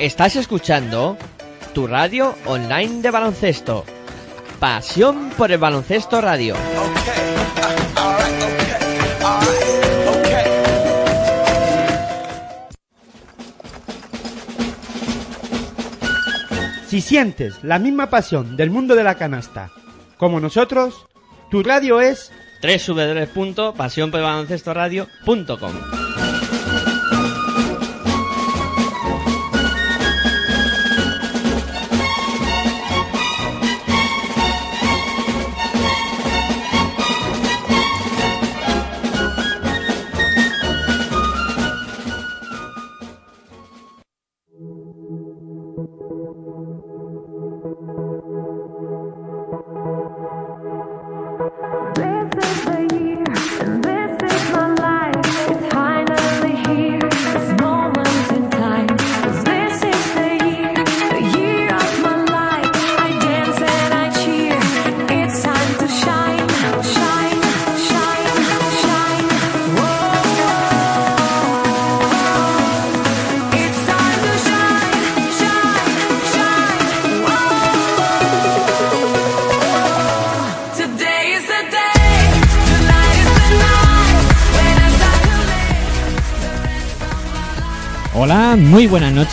Estás escuchando tu radio online de baloncesto. Pasión por el baloncesto radio. Si sientes la misma pasión del mundo de la canasta como nosotros, tu radio es www.pasionpelbaloncestoradio.com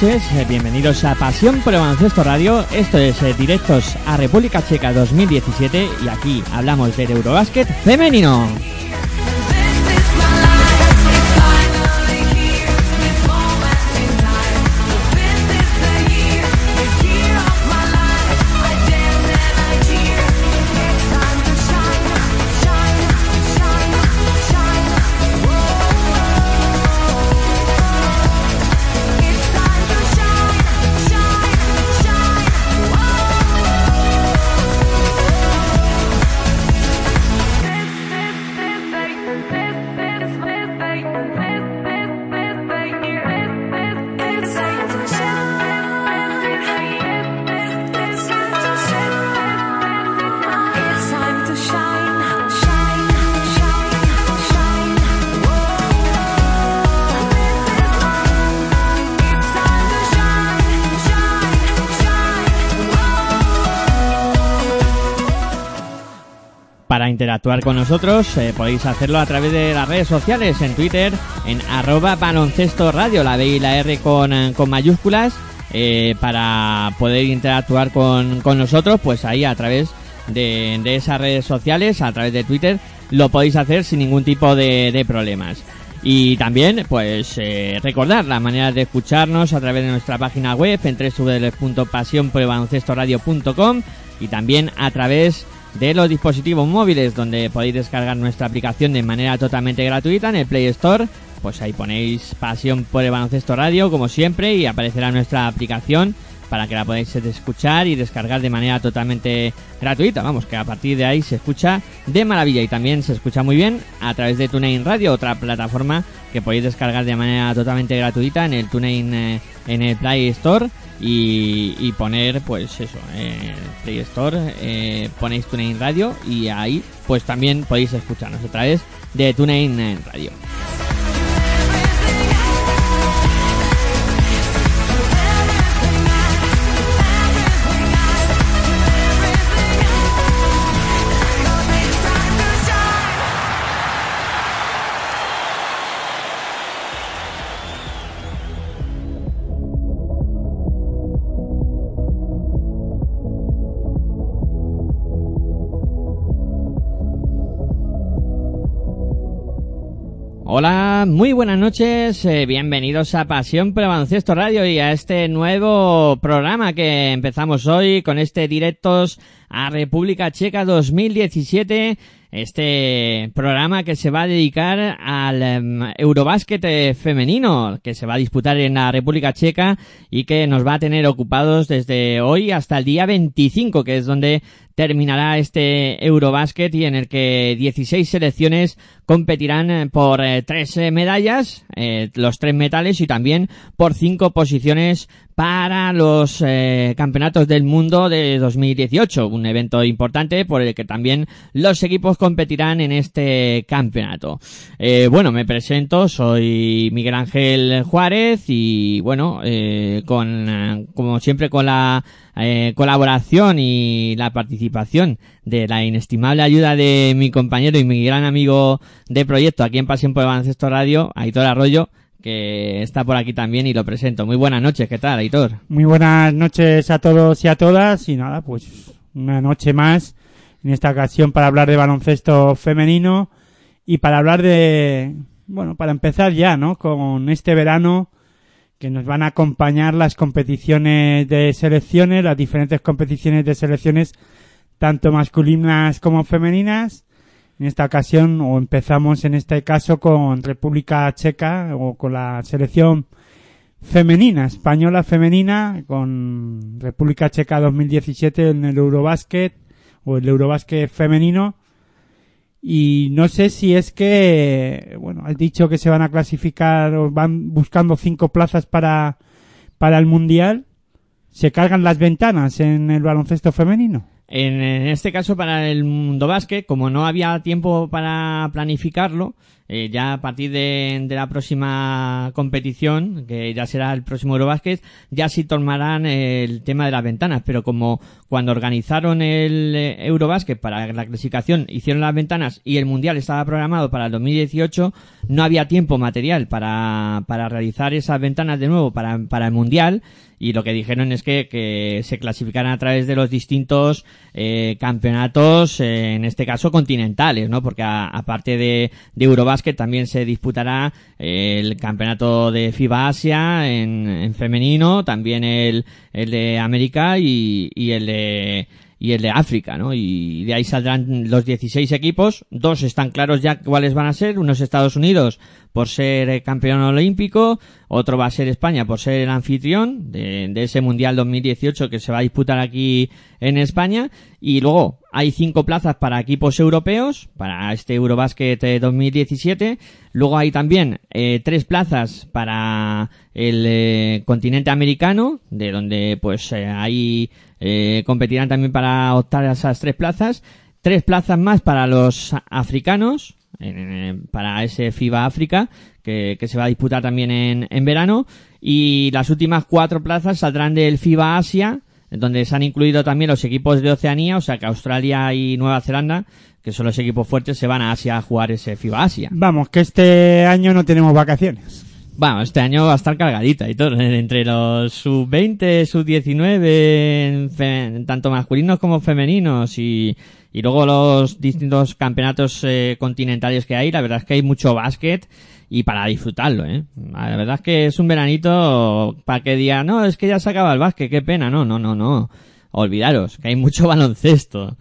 eh, bienvenidos a Pasión por Baloncesto Radio. Esto es eh, Directos a República Checa 2017 y aquí hablamos del Eurobásquet femenino. Interactuar con nosotros eh, podéis hacerlo a través de las redes sociales, en Twitter, en arroba baloncesto radio, la B y la R con, eh, con mayúsculas, eh, para poder interactuar con, con nosotros, pues ahí a través de, de esas redes sociales, a través de Twitter, lo podéis hacer sin ningún tipo de, de problemas. Y también, pues, eh, recordar las maneras de escucharnos a través de nuestra página web en www.pasionporelbaloncestoradio.com y también a través de los dispositivos móviles donde podéis descargar nuestra aplicación de manera totalmente gratuita en el Play Store. Pues ahí ponéis Pasión por el Baloncesto Radio como siempre y aparecerá nuestra aplicación para que la podáis escuchar y descargar de manera totalmente gratuita. Vamos, que a partir de ahí se escucha de maravilla y también se escucha muy bien a través de TuneIn Radio, otra plataforma que podéis descargar de manera totalmente gratuita en el TuneIn eh, en el Play Store y, poner pues eso en Play Store eh, ponéis TuneIn Radio y ahí pues también podéis escucharnos a través de TuneIn Radio. Hola, muy buenas noches, eh, bienvenidos a Pasión por Radio y a este nuevo programa que empezamos hoy con este Directos a República Checa 2017, este programa que se va a dedicar al eh, femenino que se va a disputar en la República Checa y que nos va a tener ocupados desde hoy hasta el día 25, que es donde terminará este Eurobásquet y en el que 16 selecciones competirán eh, por eh, tres medallas, eh, los tres metales y también por cinco posiciones para los eh, campeonatos del mundo de 2018, un evento importante por el que también los equipos competirán en este campeonato. Eh, bueno, me presento, soy Miguel Ángel Juárez y bueno, eh, con como siempre con la eh, colaboración y la participación de la inestimable ayuda de mi compañero y mi gran amigo de proyecto aquí en Pasión por el Baloncesto Radio, Aitor Arroyo, que está por aquí también y lo presento. Muy buenas noches, ¿qué tal, Aitor? Muy buenas noches a todos y a todas. Y nada, pues una noche más, en esta ocasión para hablar de baloncesto femenino y para hablar de, bueno, para empezar ya, ¿no? Con este verano que nos van a acompañar las competiciones de selecciones, las diferentes competiciones de selecciones, tanto masculinas como femeninas. En esta ocasión, o empezamos en este caso con República Checa, o con la selección femenina, española femenina, con República Checa 2017 en el Eurobásquet, o el Eurobásquet femenino. Y no sé si es que, bueno, has dicho que se van a clasificar o van buscando cinco plazas para, para el Mundial. ¿Se cargan las ventanas en el baloncesto femenino? En, este caso, para el mundo básquet, como no había tiempo para planificarlo, eh, ya a partir de, de la próxima competición, que ya será el próximo Eurobásquet, ya sí tomarán el tema de las ventanas. Pero como cuando organizaron el eh, Eurobásquet para la clasificación hicieron las ventanas y el Mundial estaba programado para el 2018, no había tiempo material para, para realizar esas ventanas de nuevo para, para el Mundial y lo que dijeron es que, que se clasificaran a través de los distintos eh, campeonatos, eh, en este caso continentales, ¿no? Porque aparte de, de Eurobásquet también se disputará el campeonato de FIBA Asia en, en femenino, también el, el de América y, y el de y el de África, ¿no? Y de ahí saldrán los 16 equipos, dos están claros ya cuáles van a ser, uno es Estados Unidos por ser eh, campeón olímpico, otro va a ser España por ser el anfitrión de, ese Mundial 2018 que se va a disputar aquí en España, y luego hay cinco plazas para equipos europeos, para este Eurobásquet eh, 2017, luego hay también eh, tres plazas para el eh, continente americano, de donde pues eh, ahí eh, competirán también para optar esas tres plazas, tres plazas más para los africanos, en- para ese FIBA África, que, que se va a disputar también en, en verano, y las últimas cuatro plazas saldrán del FIBA Asia, donde se han incluido también los equipos de Oceanía, o sea que Australia y Nueva Zelanda, que son los equipos fuertes, se van a Asia a jugar ese FIBA Asia. Vamos, que este año no tenemos vacaciones. Bueno, este año va a estar cargadita y todo, entre los sub-20, sub-19, en fe- en tanto masculinos como femeninos y, y luego los distintos campeonatos eh, continentales que hay, la verdad es que hay mucho básquet y para disfrutarlo, ¿eh? La verdad es que es un veranito para que diga, no, es que ya se acaba el básquet, qué pena, no, no, no, no. Olvidaros, que hay mucho baloncesto.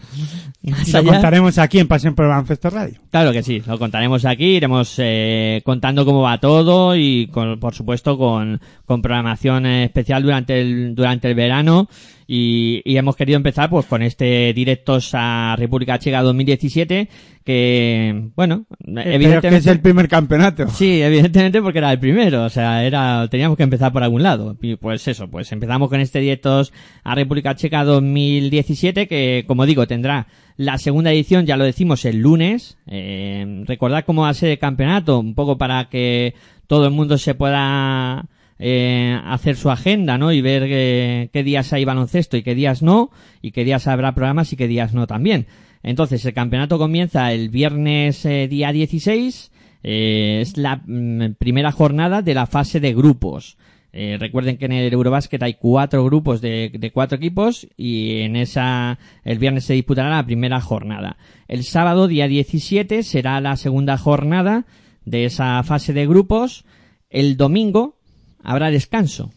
Y lo allá- contaremos aquí en Pasión por el Baloncesto Radio. Claro que sí, lo contaremos aquí, iremos eh, contando cómo va todo y con- por supuesto con, con programación especial durante el, durante el verano y, y hemos querido empezar pues con este directos a República Checa 2017 que bueno, Pero es que evidentemente es el primer campeonato. Sí, evidentemente porque era el primero, o sea, era teníamos que empezar por algún lado. Y pues eso, pues empezamos con este directos a República Checa 2017 que como digo tendrá la segunda edición, ya lo decimos el lunes. Eh, recordad cómo va a ser el campeonato, un poco para que todo el mundo se pueda eh, hacer su agenda, ¿no? Y ver eh, qué días hay baloncesto y qué días no, y qué días habrá programas y qué días no también. Entonces, el campeonato comienza el viernes eh, día 16, eh, es la mm, primera jornada de la fase de grupos. Eh, recuerden que en el Eurobásquet hay cuatro grupos de, de cuatro equipos y en esa el viernes se disputará la primera jornada. El sábado día 17 será la segunda jornada de esa fase de grupos, el domingo habrá descanso.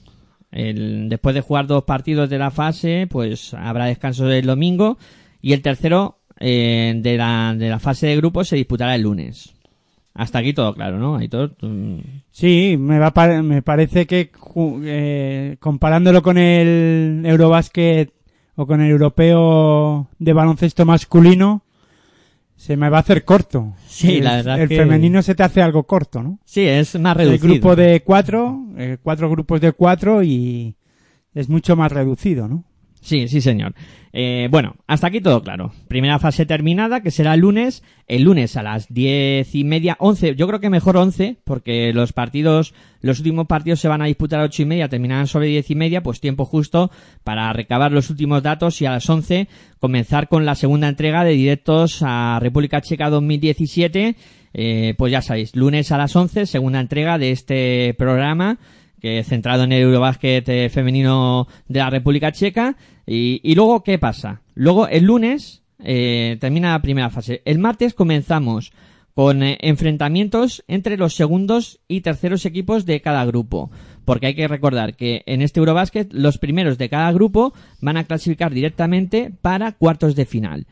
El- después de jugar dos partidos de la fase, pues habrá descanso el domingo y el tercero eh, de, la, de la fase de grupos se disputará el lunes. Hasta aquí todo claro, ¿no? Aitor, Sí, me, va me parece que eh, comparándolo con el Eurobasket o con el europeo de baloncesto masculino, se me va a hacer corto. Sí, el, la verdad El que- femenino se te hace algo corto, ¿no? Sí, es más El reducido. grupo de cuatro, eh, cuatro grupos de cuatro y es mucho más reducido, ¿no? Sí, sí, señor. Eh, bueno, hasta aquí todo claro. Primera fase terminada, que será el lunes. El lunes a las diez y media, once. Yo creo que mejor once, porque los partidos, los últimos partidos se van a disputar a ocho y media, terminarán sobre diez y media, pues tiempo justo para recabar los últimos datos y a las once comenzar con la segunda entrega de directos a República Checa 2017. Eh, pues ya sabéis, lunes a las once, segunda entrega de este programa que centrado en el Eurobásquet eh, femenino de la República Checa. Y, y luego, ¿qué pasa? Luego, el lunes eh, termina la primera fase. El martes comenzamos con eh, enfrentamientos entre los segundos y terceros equipos de cada grupo. Porque hay que recordar que en este Eurobásquet los primeros de cada grupo van a clasificar directamente para cuartos de final.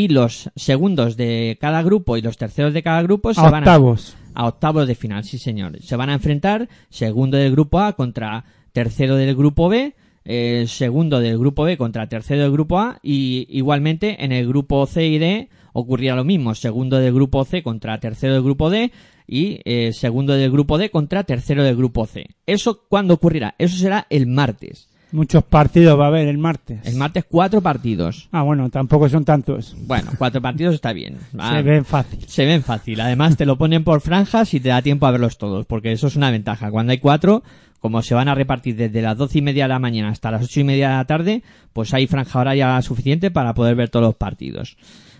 Y los segundos de cada grupo y los terceros de cada grupo se A van a octavos. a octavos de final, sí señor. Se van a enfrentar segundo del grupo A contra tercero del grupo B, eh, segundo del grupo B contra tercero del grupo A y igualmente en el grupo C y D ocurrirá lo mismo, segundo del grupo C contra tercero del grupo D y eh, segundo del grupo D contra tercero del grupo C. ¿Eso cuándo ocurrirá? Eso será el martes. Muchos partidos va a haber el martes. El martes cuatro partidos. Ah, bueno, tampoco son tantos. Bueno, cuatro partidos está bien. Ah, Se ven fácil. Se ven fácil. Además, te lo ponen por franjas y te da tiempo a verlos todos, porque eso es una ventaja. Cuando hay cuatro, como se van a repartir desde las doce y media de la mañana hasta las ocho y media de la tarde, pues hay franja horaria suficiente para poder ver todos los partidos.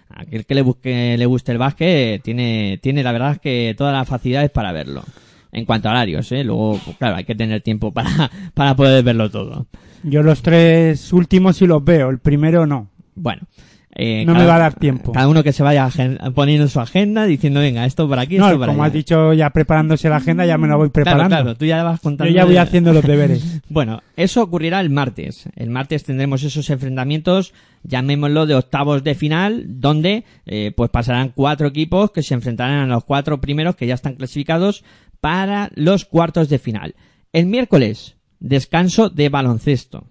Aquel que le, busque, le guste el básquet tiene, tiene la verdad que todas las facilidades para verlo. En cuanto a horarios, ¿eh? Luego, pues, claro, hay que tener tiempo para, para poder verlo todo. Yo los tres últimos sí los veo, el primero no. Bueno. eh, No me va a dar tiempo. Cada uno que se vaya poniendo su agenda diciendo, venga, esto por aquí, No, esto por como allá. has dicho, ya preparándose la agenda, ya me la voy preparando. claro, tú ya vas Yo contando. ya voy haciendo los deberes. Bueno, eso ocurrirá el martes. El martes tendremos esos enfrentamientos, llamémoslo de octavos de final, donde eh, pues pasarán cuatro equipos que se enfrentarán a los cuatro primeros que ya están clasificados para los cuartos de final. El miércoles, descanso de baloncesto.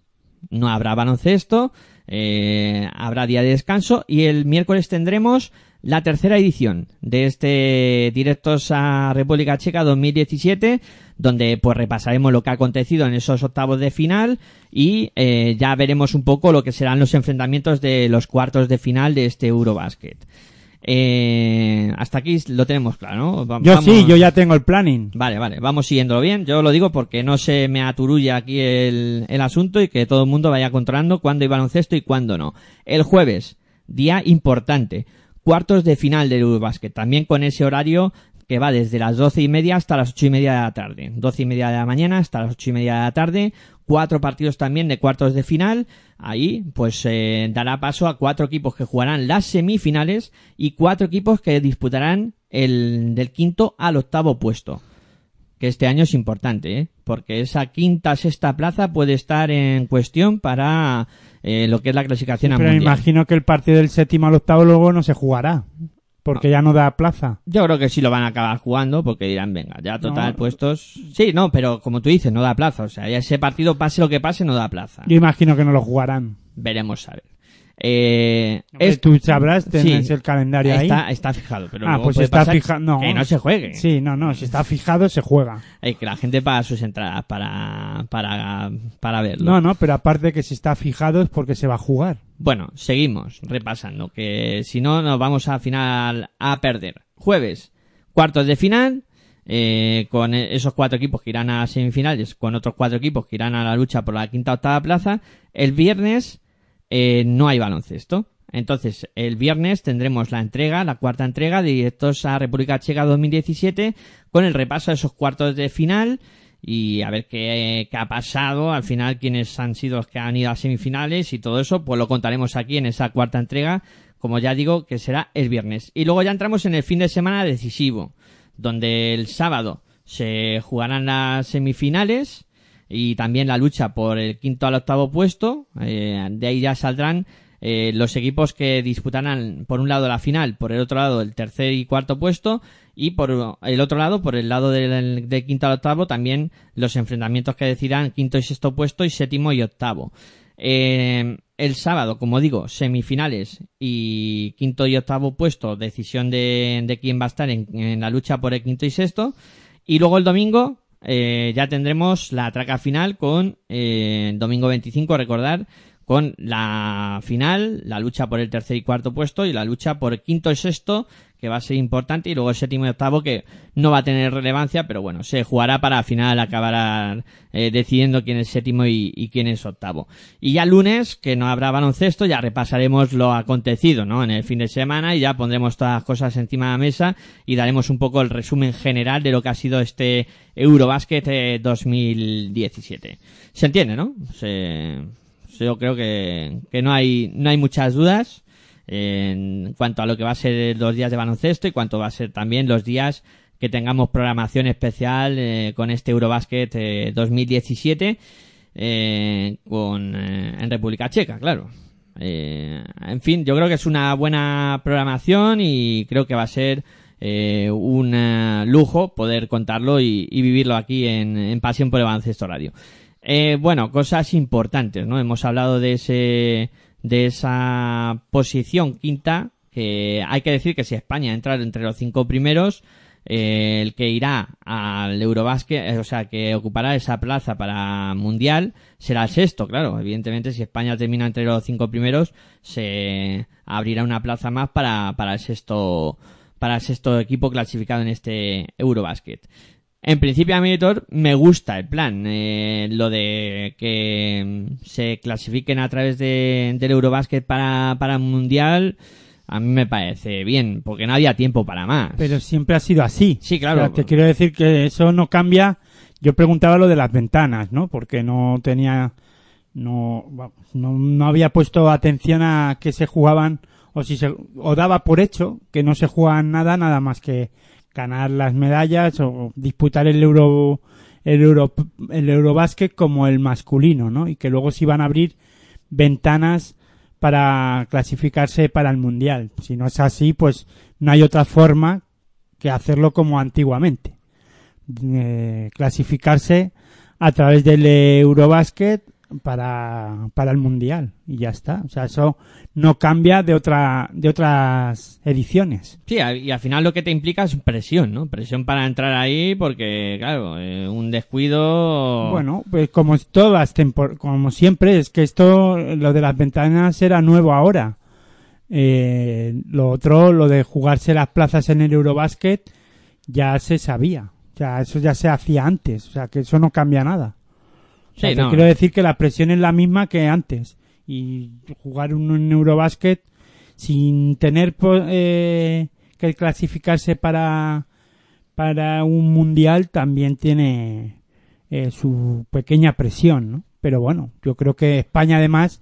No habrá baloncesto, eh, habrá día de descanso y el miércoles tendremos la tercera edición de este Directos a República Checa 2017, donde pues repasaremos lo que ha acontecido en esos octavos de final y eh, ya veremos un poco lo que serán los enfrentamientos de los cuartos de final de este Eurobasket. Eh, hasta aquí lo tenemos claro, ¿no? Va- Yo vamos- sí, yo ya tengo el planning. Vale, vale, vamos siguiéndolo bien. Yo lo digo porque no se me aturulla aquí el, el asunto y que todo el mundo vaya controlando cuándo hay baloncesto y cuándo no. El jueves, día importante, cuartos de final del Eurobasket, también con ese horario que va desde las doce y media hasta las ocho y media de la tarde. Doce y media de la mañana hasta las ocho y media de la tarde. Cuatro partidos también de cuartos de final. Ahí, pues, eh, dará paso a cuatro equipos que jugarán las semifinales y cuatro equipos que disputarán el del quinto al octavo puesto que este año es importante, ¿eh? porque esa quinta sexta plaza puede estar en cuestión para eh, lo que es la clasificación a Pero me mundial. imagino que el partido del séptimo al octavo luego no se jugará. Porque ya no da plaza. Yo creo que sí lo van a acabar jugando porque dirán, venga, ya total No. puestos. Sí, no, pero como tú dices, no da plaza. O sea, ya ese partido, pase lo que pase, no da plaza. Yo imagino que no lo jugarán. Veremos a ver. Eh, es- Tú sabrás, tenés sí, el calendario ahí. está, está fijado, pero Ah, luego pues puede está pasar fija- no. que no se juegue. Sí, no, no, si está fijado se juega. Eh, que la gente paga sus entradas para, para, para verlo. No, no, pero aparte que si está fijado es porque se va a jugar. Bueno, seguimos repasando, que si no nos vamos al final a perder. Jueves, cuartos de final, eh, con e- esos cuatro equipos que irán a semifinales, con otros cuatro equipos que irán a la lucha por la quinta octava plaza. El viernes eh, no hay baloncesto. Entonces, el viernes tendremos la entrega, la cuarta entrega Directos a República Checa 2017, con el repaso de esos cuartos de final y a ver qué, qué ha pasado, al final quiénes han sido los que han ido a semifinales y todo eso, pues lo contaremos aquí en esa cuarta entrega, como ya digo, que será el viernes. Y luego ya entramos en el fin de semana decisivo, donde el sábado se jugarán las semifinales y también la lucha por el quinto al octavo puesto. Eh, de ahí ya saldrán eh, los equipos que disputarán por un lado la final, por el otro lado el tercer y cuarto puesto y por el otro lado, por el lado del, quinto al octavo, también los enfrentamientos que decidirán quinto y sexto puesto y séptimo y octavo. Eh, el sábado, como digo, semifinales y quinto y octavo puesto, decisión de, quién va a estar en la lucha por el quinto y sexto. Y luego el domingo eh, ya tendremos la traca final con eh, domingo 25, recordar, con la final, la lucha por el tercer y cuarto puesto y la lucha por quinto y sexto, que va a ser importante, y luego el séptimo y octavo, que no va a tener relevancia, pero bueno, se jugará para al final acabar eh, decidiendo quién es séptimo y, quién es octavo. Y ya lunes, que no habrá baloncesto, ya repasaremos lo acontecido, ¿no? En el fin de semana y ya pondremos todas las cosas encima de la mesa y daremos un poco el resumen general de lo que ha sido este Eurobasket eh, 2017. Se entiende, ¿no? Se, yo creo que, que no hay, no hay muchas dudas en cuanto a lo que va a ser los días de baloncesto y cuanto va a ser también los días que tengamos programación especial eh, con este Eurobasket eh, 2017 eh, con, eh, en República Checa, claro. En fin, yo creo que es una buena programación y creo que va a ser un lujo poder contarlo y, vivirlo aquí en, en Pasión por el Baloncesto Radio. Bueno, cosas importantes, ¿no? Hemos hablado de ese, de esa posición quinta, que hay que decir que si España entra entre los cinco primeros, eh, el que irá al Eurobasket, eh, o sea, que ocupará esa plaza para Mundial, será el sexto, claro. Evidentemente, si España termina entre los cinco primeros, se abrirá una plaza más para, para el sexto, para el sexto equipo clasificado en este Eurobasket. En principio a mí, Editor, me gusta el plan. Eh, lo de que mm, se clasifiquen a través de, del Eurobasket para, para el Mundial, a mí me parece bien, porque no había tiempo para más. Pero siempre ha sido así. Sí, claro. O sea, te quiero decir que eso no cambia. Yo preguntaba lo de las ventanas, ¿no? Porque no tenía, no, no, no había puesto atención a que se jugaban o si se, o daba por hecho que no se jugaban nada, nada más que ganar las medallas o disputar el euro, el euro, el eurobásquet como el masculino, ¿no? Y que luego se iban a abrir ventanas para clasificarse para el mundial. Si no es así, pues no hay otra forma que hacerlo como antiguamente. Eh, clasificarse a través del Eurobasket para, para el mundial y ya está. O sea, eso no cambia de otra de otras ediciones. Sí, y al final lo que te implica es presión, ¿no? Presión para entrar ahí porque, claro, eh, un descuido... Bueno, pues como todas como siempre es que esto lo de las ventanas era nuevo ahora. Eh, lo otro, lo de jugarse las plazas en el Eurobasket ya se sabía. O sea, eso ya se hacía antes. O sea, que eso no cambia nada. O sea, Sí, te no. quiero decir que la presión es la misma que antes. Y jugar un, un Eurobasket sin tener eh, que clasificarse para, para un mundial también tiene eh, su pequeña presión, ¿no? Pero bueno, yo creo que España además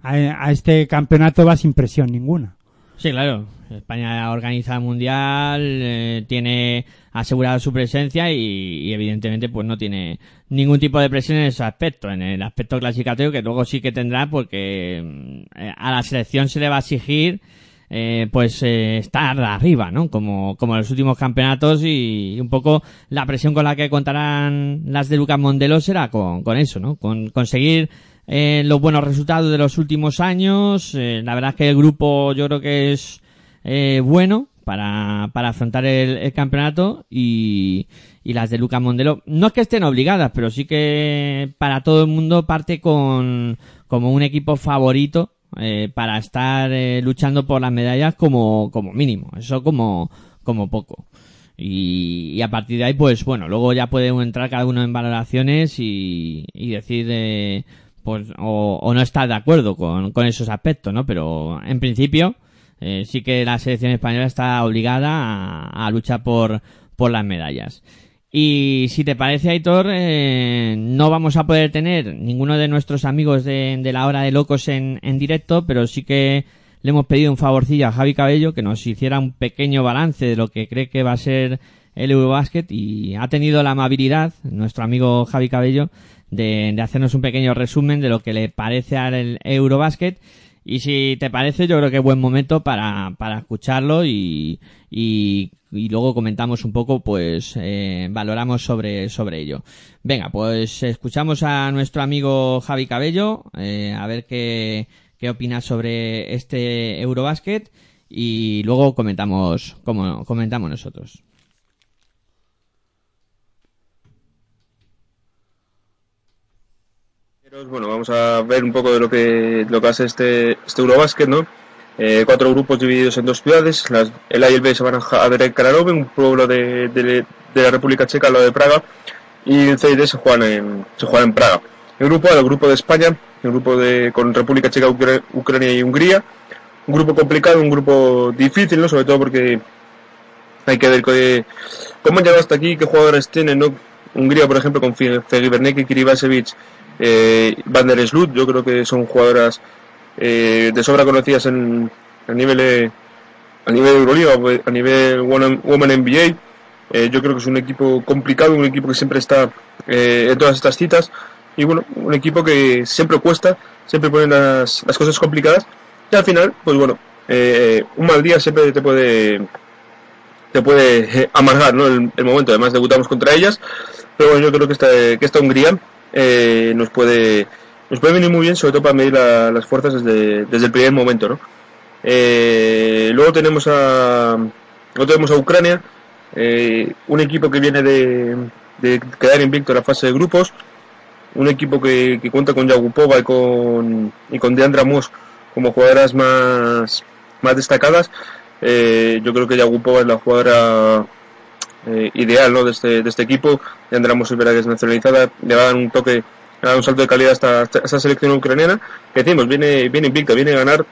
a, a este campeonato va sin presión ninguna. Sí, claro. España organiza el mundial, eh, tiene asegurada su presencia y, y evidentemente pues no tiene ningún tipo de presión en ese aspecto, en el aspecto clasificatorio que luego sí que tendrá porque mm, eh, a la selección se le va a exigir eh, pues eh, estar arriba, ¿no? Como, como en los últimos campeonatos y, un poco la presión con la que contarán las de Lucas Mondelo será con, con eso, ¿no? Con conseguir eh, los buenos resultados de los últimos años. Eh, la verdad es que el grupo yo creo que es eh, bueno para, para afrontar el, el campeonato y, y las de Lucas Mondelo no es que estén obligadas, pero sí que para todo el mundo parte con como un equipo favorito eh, para estar eh, luchando por las medallas como, como mínimo, eso como, como poco. Y, y a partir de ahí, pues bueno, luego ya puede entrar cada uno en valoraciones y, y decir, eh, pues, o, no estar de acuerdo con, con esos aspectos, ¿no? Pero en principio, eh, sí que la selección española está obligada a, a luchar por, por las medallas. Y si te parece, Aitor, eh, no vamos a poder tener ninguno de nuestros amigos de, de la hora de locos en, en directo, pero sí que le hemos pedido un favorcillo a Javi Cabello que nos hiciera un pequeño balance de lo que cree que va a ser el Eurobasket y ha tenido la amabilidad, nuestro amigo Javi Cabello, de, de hacernos un pequeño resumen de lo que le parece al Eurobasket. Y si te parece, yo creo que es buen momento para, para escucharlo y, y, y luego comentamos un poco, pues, eh, valoramos sobre, sobre ello. Venga, pues escuchamos a nuestro amigo Javi Cabello, eh, a ver qué, qué opina sobre este Eurobasket y luego comentamos, como comentamos nosotros. Bueno, vamos a ver un poco de lo que, lo que hace este, este Eurobasket, ¿no? Eh, cuatro grupos divididos en dos ciudades. Las, el A y el B se van a, ver en Kralove, un pueblo de, de, de la República Checa, al lado de Praga. Y el C y D se juegan en, se juegan en Praga. El grupo A, el grupo de España, el grupo de, con República Checa, Ucra- Ucrania y Hungría. Un grupo complicado, un grupo difícil, ¿no? Sobre todo porque hay que ver que, cómo han llegado hasta aquí, qué jugadores tienen, ¿no? Hungría, por ejemplo, con Fegibernek, Kiribasevic, eh, Van der Sloot, yo creo que son jugadoras eh, de sobra conocidas en, a nivel de, a nivel Euroliga, o a nivel Women NBA. Eh, yo creo que es un equipo complicado, un equipo que siempre está eh, en todas estas citas y bueno, un equipo que siempre cuesta, siempre pone las, las cosas complicadas y al final, pues bueno, eh, un mal día siempre te puede te puede eh, amargar ¿no? el, el momento. Además debutamos contra ellas, pero bueno, yo creo que esta, que esta Hungría eh, nos puede nos puede venir muy bien, sobre todo para medir la- las fuerzas desde, desde el primer momento, ¿no? Eh, luego tenemos a luego tenemos a Ucrania, eh, un equipo que viene de, de quedar invicto en la fase de grupos, un equipo que, que cuenta con Yagupova y con y con Deandra Moss como jugadoras más más destacadas. Eh, yo creo que Yagupova es la jugadora eh, ideal ¿no? de, este, de este equipo. Deandra Moss es verdad que es nacionalizada, le va a dar un toque, le va a dar un salto de calidad a esta, selección ucraniana. Que decimos, viene, viene invicta, viene a ganar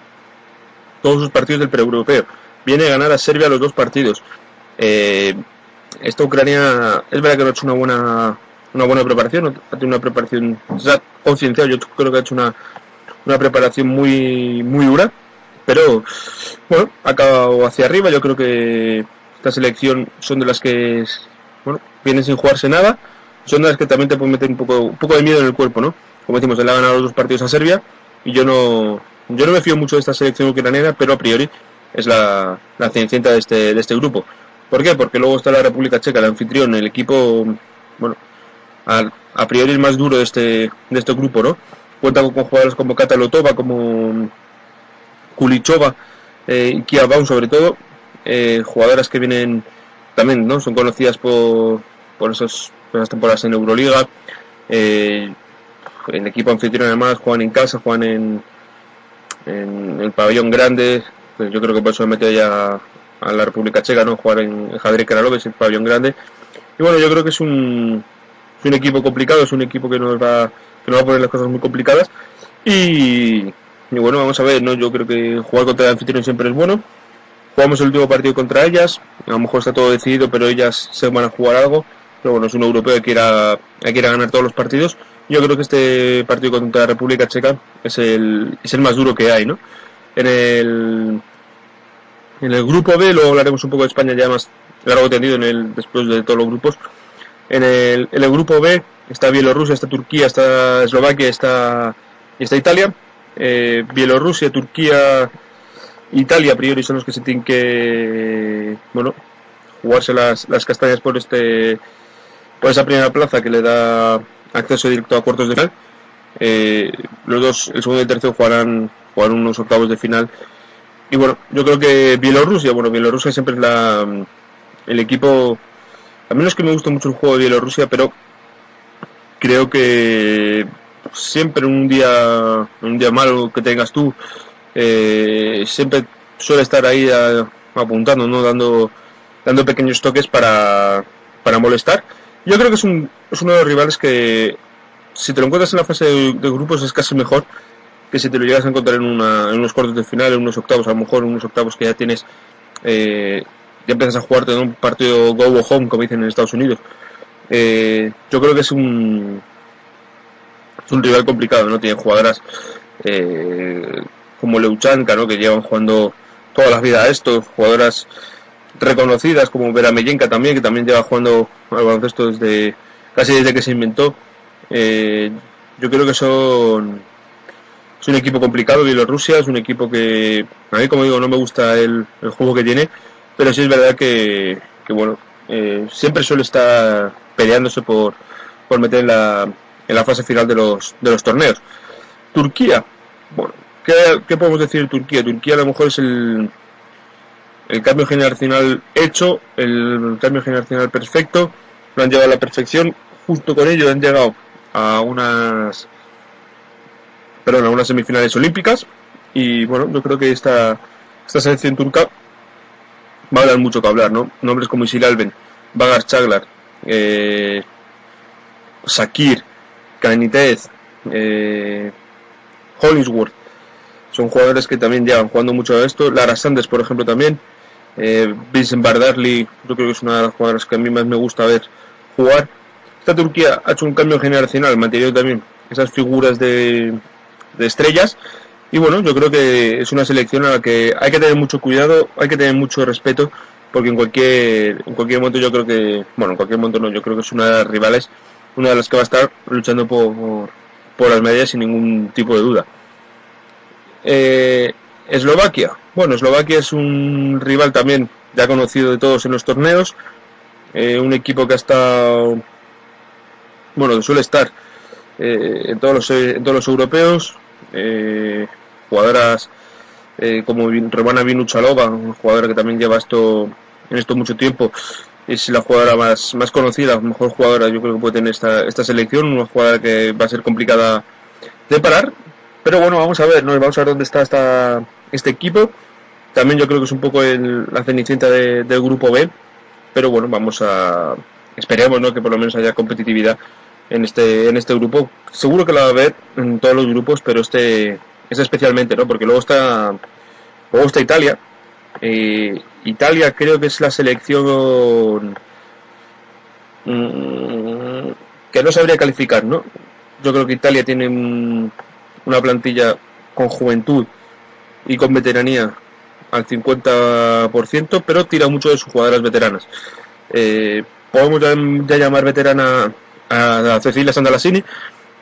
todos sus partidos del pre-europeo. Viene a ganar a Serbia los dos partidos. Eh, esta Ucrania es verdad que no ha hecho una buena una buena preparación, ha tenido una preparación se ha concienciado, yo creo que ha hecho una, una preparación muy muy dura, pero bueno, ha acabado hacia arriba, yo creo que esta selección son de las que bueno, vienen sin jugarse nada, son de las que también te pueden meter un poco, un poco de miedo en el cuerpo, ¿no? Como decimos, él ha ganado los dos partidos a Serbia y yo no yo no me fío mucho de esta selección ucraniana, pero a priori es la, la cenicienta de este, de este grupo. ¿Por qué? Porque luego está la República Checa, el anfitrión, el equipo, bueno, a, a priori el más duro de este, de este grupo, ¿no? Cuenta con, jugadores como Kata Lotova, como Kulichova, eh, y Kia Baum sobre todo, eh, jugadoras que vienen también, ¿no? Son conocidas por, por, esas temporadas en Euroliga, eh, el equipo anfitrión además juegan en casa, juegan en, en el pabellón grande, pues yo creo que por eso me ya a la República Checa, ¿no? Jugar en Jadre Kralove, es el pabellón grande. Y bueno, yo creo que es un, es un equipo complicado, es un equipo que nos va, que nos va a poner las cosas muy complicadas. Y, y bueno, vamos a ver, ¿no? Yo creo que jugar contra el anfitrión siempre es bueno. Jugamos el último partido contra ellas, a lo mejor está todo decidido, pero ellas se van a jugar algo. Pero bueno, es un europeo que quiera, quiera ganar todos los partidos. Yo creo que este partido contra la República Checa es el, es el más duro que hay, ¿no? En el, en el grupo B, luego hablaremos un poco de España ya más largo tendido en el, después de todos los grupos. En el, grupo B está Bielorrusia, está Turquía, está Eslovaquia, está, está Italia. Eh, Bielorrusia, Turquía, Italia a priori son los que se tienen que bueno jugarse las, las castañas por este por esa primera plaza que le da acceso directo a cuartos de final. Eh, los dos, el segundo y el tercero jugarán, jugarán unos octavos de final. Y bueno, yo creo que Bielorrusia, bueno, Bielorrusia siempre es la, el equipo, a menos que me gusta mucho el juego de Bielorrusia, pero creo que siempre un día, un día malo que tengas tú, eh, siempre suele estar ahí a- apuntando, ¿no? Dando, dando pequeños toques para, para molestar. Yo creo que es, un, es uno de los rivales que, si te lo encuentras en la fase de, de grupos, es casi mejor que si te lo llegas a encontrar en, una, en unos cuartos de final, en unos octavos, a lo mejor en unos octavos que ya tienes, eh, ya empiezas a jugarte en un partido go o home, como dicen en Estados Unidos. Eh, yo creo que es un, es un rival complicado, ¿no? Tiene jugadoras eh, como Leuchanka, ¿no? Que llevan jugando toda la vida a esto, jugadoras reconocidas como Veramellenka también, que también lleva jugando al baloncesto desde casi desde que se inventó. Eh, yo creo que son es un equipo complicado Bielorrusia, es un equipo que a mí como digo no me gusta el, el juego que tiene, pero sí es verdad que, que bueno, eh, siempre suele estar peleándose por, por meter en la, en la fase final de los, de los torneos. Turquía, bueno, ¿qué, podemos decir de Turquía? Turquía a lo mejor es el, el cambio generacional hecho, el cambio generacional perfecto, lo han llevado a la perfección, justo con ello han llegado a unas perdón, a unas semifinales olímpicas y bueno, yo creo que esta, esta selección turca va a dar mucho que hablar, ¿no? Nombres como Isil Alben, Bagar Chaglar, eh, Sakir, Kanitez, eh, Hollingsworth, son jugadores que también llevan jugando mucho a esto. Lara Sanders, por ejemplo, también. Eh, Vincent Bardarli, yo creo que es una de las jugadoras que a mí más me gusta ver jugar. Esta Turquía ha hecho un cambio generacional, manteniendo también esas figuras de, de estrellas. Y bueno, yo creo que es una selección a la que hay que tener mucho cuidado, hay que tener mucho respeto, porque en cualquier, en cualquier momento yo creo que, bueno, en cualquier momento no, yo creo que es una de las rivales, una de las que va a estar luchando por, por, por las medallas sin ningún tipo de duda. Eh, Eslovaquia. Bueno, Eslovaquia es un rival también ya conocido de todos en los torneos. Eh, un equipo que ha estado, bueno, suele estar eh, en, todos los, en todos los europeos. Eh, jugadoras eh, como Romana Vinuchalova, una jugadora que también lleva esto en esto mucho tiempo. Es la jugadora más, más conocida, mejor jugadora yo creo que puede tener esta, esta selección, una jugadora que va a ser complicada de parar, pero bueno, vamos a ver, ¿no? Vamos a ver dónde está esta, este equipo. También yo creo que es un poco el- la cenicienta de- del grupo B. Pero bueno, vamos a. Esperemos, ¿no? Que por lo menos haya competitividad en este, en este grupo. Seguro que la va a haber en todos los grupos, pero este, este especialmente, ¿no? Porque luego está. Luego está Italia. Eh, Italia creo que es la selección. mm, que no sabría calificar, ¿no? Yo creo que Italia tiene un- una plantilla con juventud y con veteranía al 50%, pero tira mucho de sus jugadoras veteranas. Eh, podemos ya, llamar veterana a, Cecilia Sandalasini,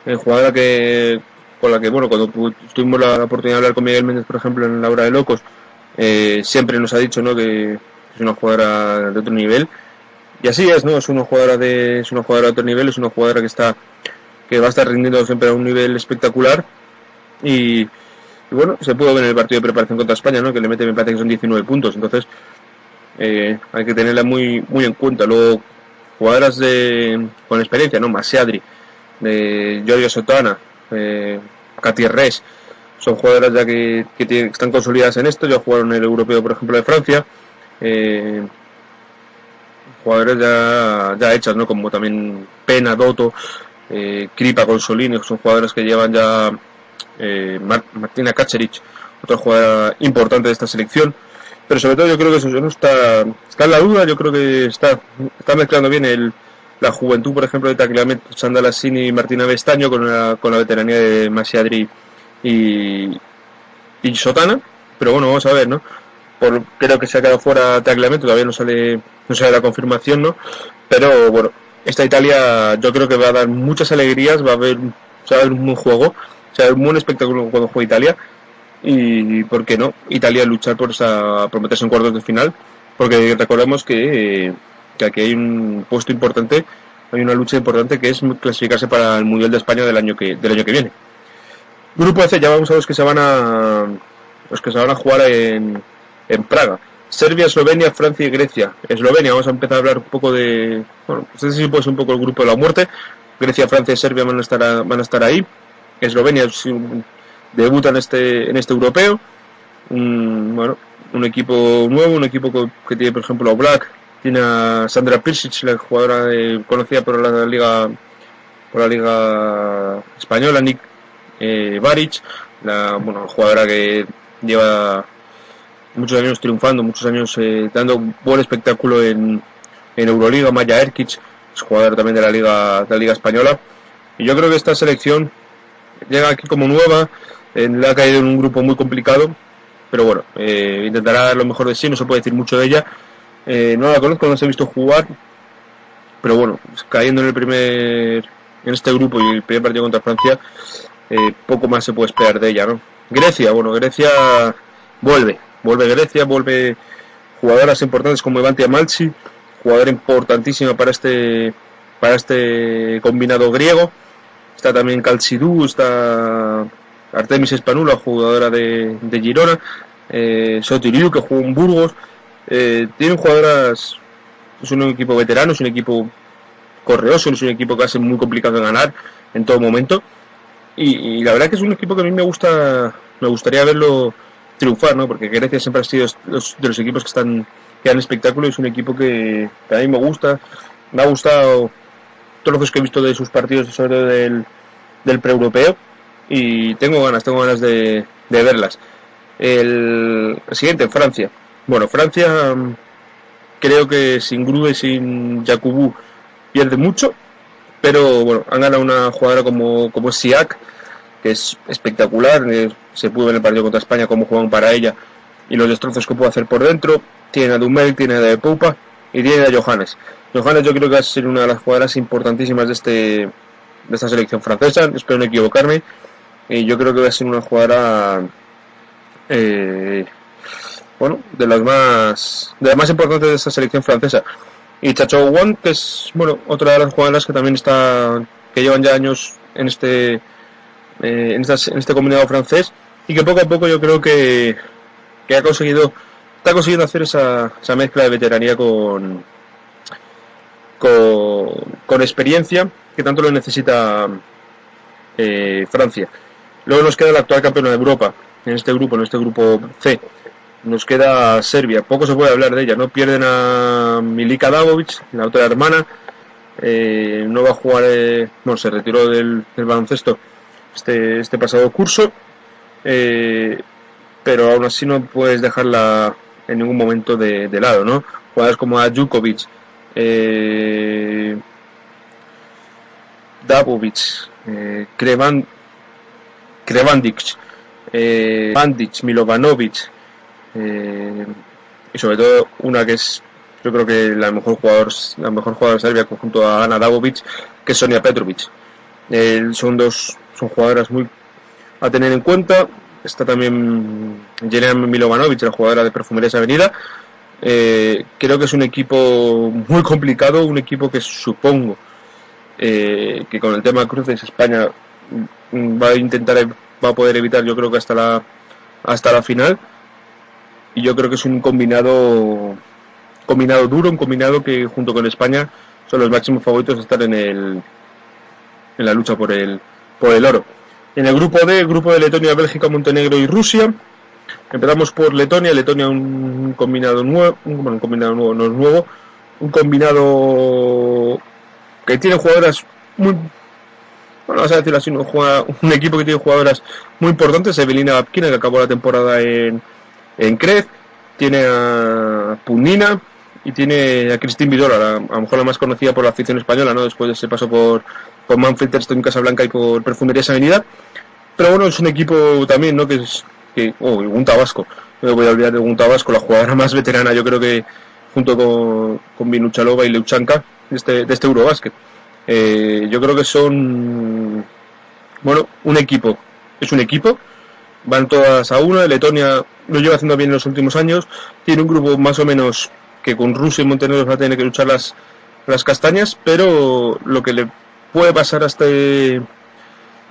eh, jugadora que con la que, bueno, cuando tu- tuvimos la oportunidad de hablar con Miguel Méndez, por ejemplo, en la hora de locos, eh, siempre nos ha dicho, ¿no? Que es una jugadora de otro nivel. Y así es, ¿no? Es una jugadora de, es una jugadora de otro nivel, es una jugadora que está, que va a estar rindiendo siempre a un nivel espectacular. Y, y bueno, se pudo ver en el partido de preparación contra España, ¿no? Que le mete, me parece que son 19 puntos. Entonces, eh, hay que tenerla muy, muy en cuenta. Luego, jugadoras de, con experiencia, ¿no? Masiadri, Giorgio Sotana, eh, Katy son jugadoras ya que, que están consolidadas en esto. Ya jugaron el europeo, por ejemplo, de Francia. Eh, jugadores ya, ya hechas, ¿no? Como también Pena, Doto, eh, Kripa, Consolini, son jugadores que llevan ya eh, Mar- Martina Kaceric, otra jugadora importante de esta selección. Pero sobre todo yo creo que eso no está, está en la duda, yo creo que está, está mezclando bien el, la juventud, por ejemplo, de Tagliamet, Sandalassini y Martina Vestaño con la, con la veteranía de Masiadri y, y Sotana. Pero bueno, vamos a ver, ¿no? Por, creo que se ha quedado fuera Tagliamet, todavía no sale, no sale la confirmación, ¿no? Pero bueno, esta Italia yo creo que va a dar muchas alegrías, va a haber, va a ver un buen juego, se va a ver un buen espectáculo cuando juegue Italia y por qué no Italia luchar por esa por meterse en cuartos de final porque recordemos que, aquí hay un puesto importante hay una lucha importante que es clasificarse para el mundial de España del año que del año que viene grupo F ya vamos a los que se van a los que se van a jugar en, en Praga Serbia, Eslovenia, Francia y Grecia. Eslovenia, vamos a empezar a hablar un poco de. Bueno, pues este sí puede ser un poco el grupo de la muerte. Grecia, Francia y Serbia van a estar, a- van a estar ahí. Eslovenia debuta en este, en este europeo. Un, bueno, un equipo nuevo, un equipo que, tiene, por ejemplo, a Black, tiene a Sandra Pirsic, la jugadora de- conocida por la liga por la liga española, Nick eh, Baric, la bueno, jugadora que lleva muchos años triunfando, muchos años eh, dando buen espectáculo en, en Euroliga, Maya Erkic, es jugadora también de la liga de la liga española. Y yo creo que esta selección llega aquí como nueva, eh, le ha caído en un grupo muy complicado, pero bueno, eh, intentará dar lo mejor de sí, no se puede decir mucho de ella, Eh, no la conozco, no las he visto jugar, pero bueno, cayendo en el primer, en este grupo y el primer partido contra Francia, eh, poco más se puede esperar de ella, ¿no? Grecia, bueno, Grecia vuelve, vuelve Grecia, vuelve jugadoras importantes como Evanti Amalchi, jugadora importantísima para este, para este combinado griego. Está también Calcidú, está Artemis Espanula, jugadora de, de Girona, eh, Sotiriu, que jugó en Burgos. Eh, tienen jugadoras, es un equipo veterano, es un equipo correoso, es un equipo que hace muy complicado de ganar en todo momento. Y, la verdad que es un equipo que a mí me gusta, me gustaría verlo triunfar, ¿no? Porque Grecia siempre ha sido de los equipos que están que dan espectáculo es un equipo que, que a mí me gusta. Me ha gustado todos los que he visto de sus partidos, sobre del, pre-europeo, y tengo ganas, tengo ganas de, verlas. El, siguiente, Francia. Bueno, Francia mm, creo que sin Grue, sin Jakubú pierde mucho, pero bueno, han ganado una jugadora como, como Siak, que es espectacular, se pudo ver en el partido contra España cómo juegan para ella y los destrozos que puede hacer por dentro. Tiene a Dumel, tiene a De Poupa y tiene a Johannes. Johannes yo creo que va a ser una de las jugadoras importantísimas de este de esta selección francesa, espero no equivocarme. Y yo creo que va a ser una jugadora eh, bueno, de las más de las más importantes de esta selección francesa. Y Chacho Won, que es bueno, otra de las jugadoras que también está que llevan ya años en este eh, en, estas- en este combinado francés y que poco a poco yo creo que, que ha conseguido está consiguiendo hacer esa, esa mezcla de veteranía con, con experiencia que tanto lo necesita eh, Francia. Luego nos queda la actual campeona de Europa en este grupo, en este grupo C. Nos queda Serbia, poco se puede hablar de ella, ¿no? Pierden a Milika Dagovic, la otra hermana, eh, no va a jugar, eh, bueno, se retiró del, baloncesto este, este pasado curso, eh, pero aún así no puedes dejarla en ningún momento de, lado, ¿no? Jugadores como a Djukovic, eh, Dabovic, eh, Krevan, Krevandic, eh, Bandic, Milovanovic, eh, y sobre todo una que es yo creo que la mejor jugador la mejor jugadora serbia junto a Ana Dabovic que es Sonia Petrovic Eh, son dos son jugadoras muy a tener en cuenta. Está también Jelena Milovanovic la jugadora de Perfumerías Avenida Eh, creo que es un equipo muy complicado un equipo que supongo eh, que con el tema de cruces España mm, va a intentar va a poder evitar yo creo que hasta la hasta la final y yo creo que es un combinado combinado duro, un combinado que junto con España son los máximos favoritos a estar en el en la lucha por el por el oro. En el grupo D, grupo de Letonia, Bélgica, Montenegro y Rusia. Empezamos por Letonia, Letonia un combinado nuevo, un, bueno, un combinado nuevo, no es nuevo, un combinado que tiene jugadoras muy bueno, vamos a decirlo así, ¿no? Juega- un equipo que tiene jugadoras muy importantes, Evelina Babkina, que acabó la temporada en, en Crez, tiene a Punina y tiene a Cristín Vidora, la- a lo mejor la más conocida por la afición española, ¿no? Después de ese paso por, por Manfred Terstone Casablanca y por Perfumerías Avenida. Pero bueno, es un equipo también, ¿no? Que es, que, oh, un Tabasco, no me voy a olvidar de un Tabasco, la jugadora más veterana, yo creo que junto con, con Vinuchalova y Leuchanka de este, de este Eurobásquet. Eh, yo creo que son, bueno, un equipo, es un equipo, van todas a una, Letonia lo lleva haciendo bien en los últimos años, tiene un grupo más o menos que con Rusia y Montenegro va a tener que luchar las, las castañas, pero lo que le puede pasar a este,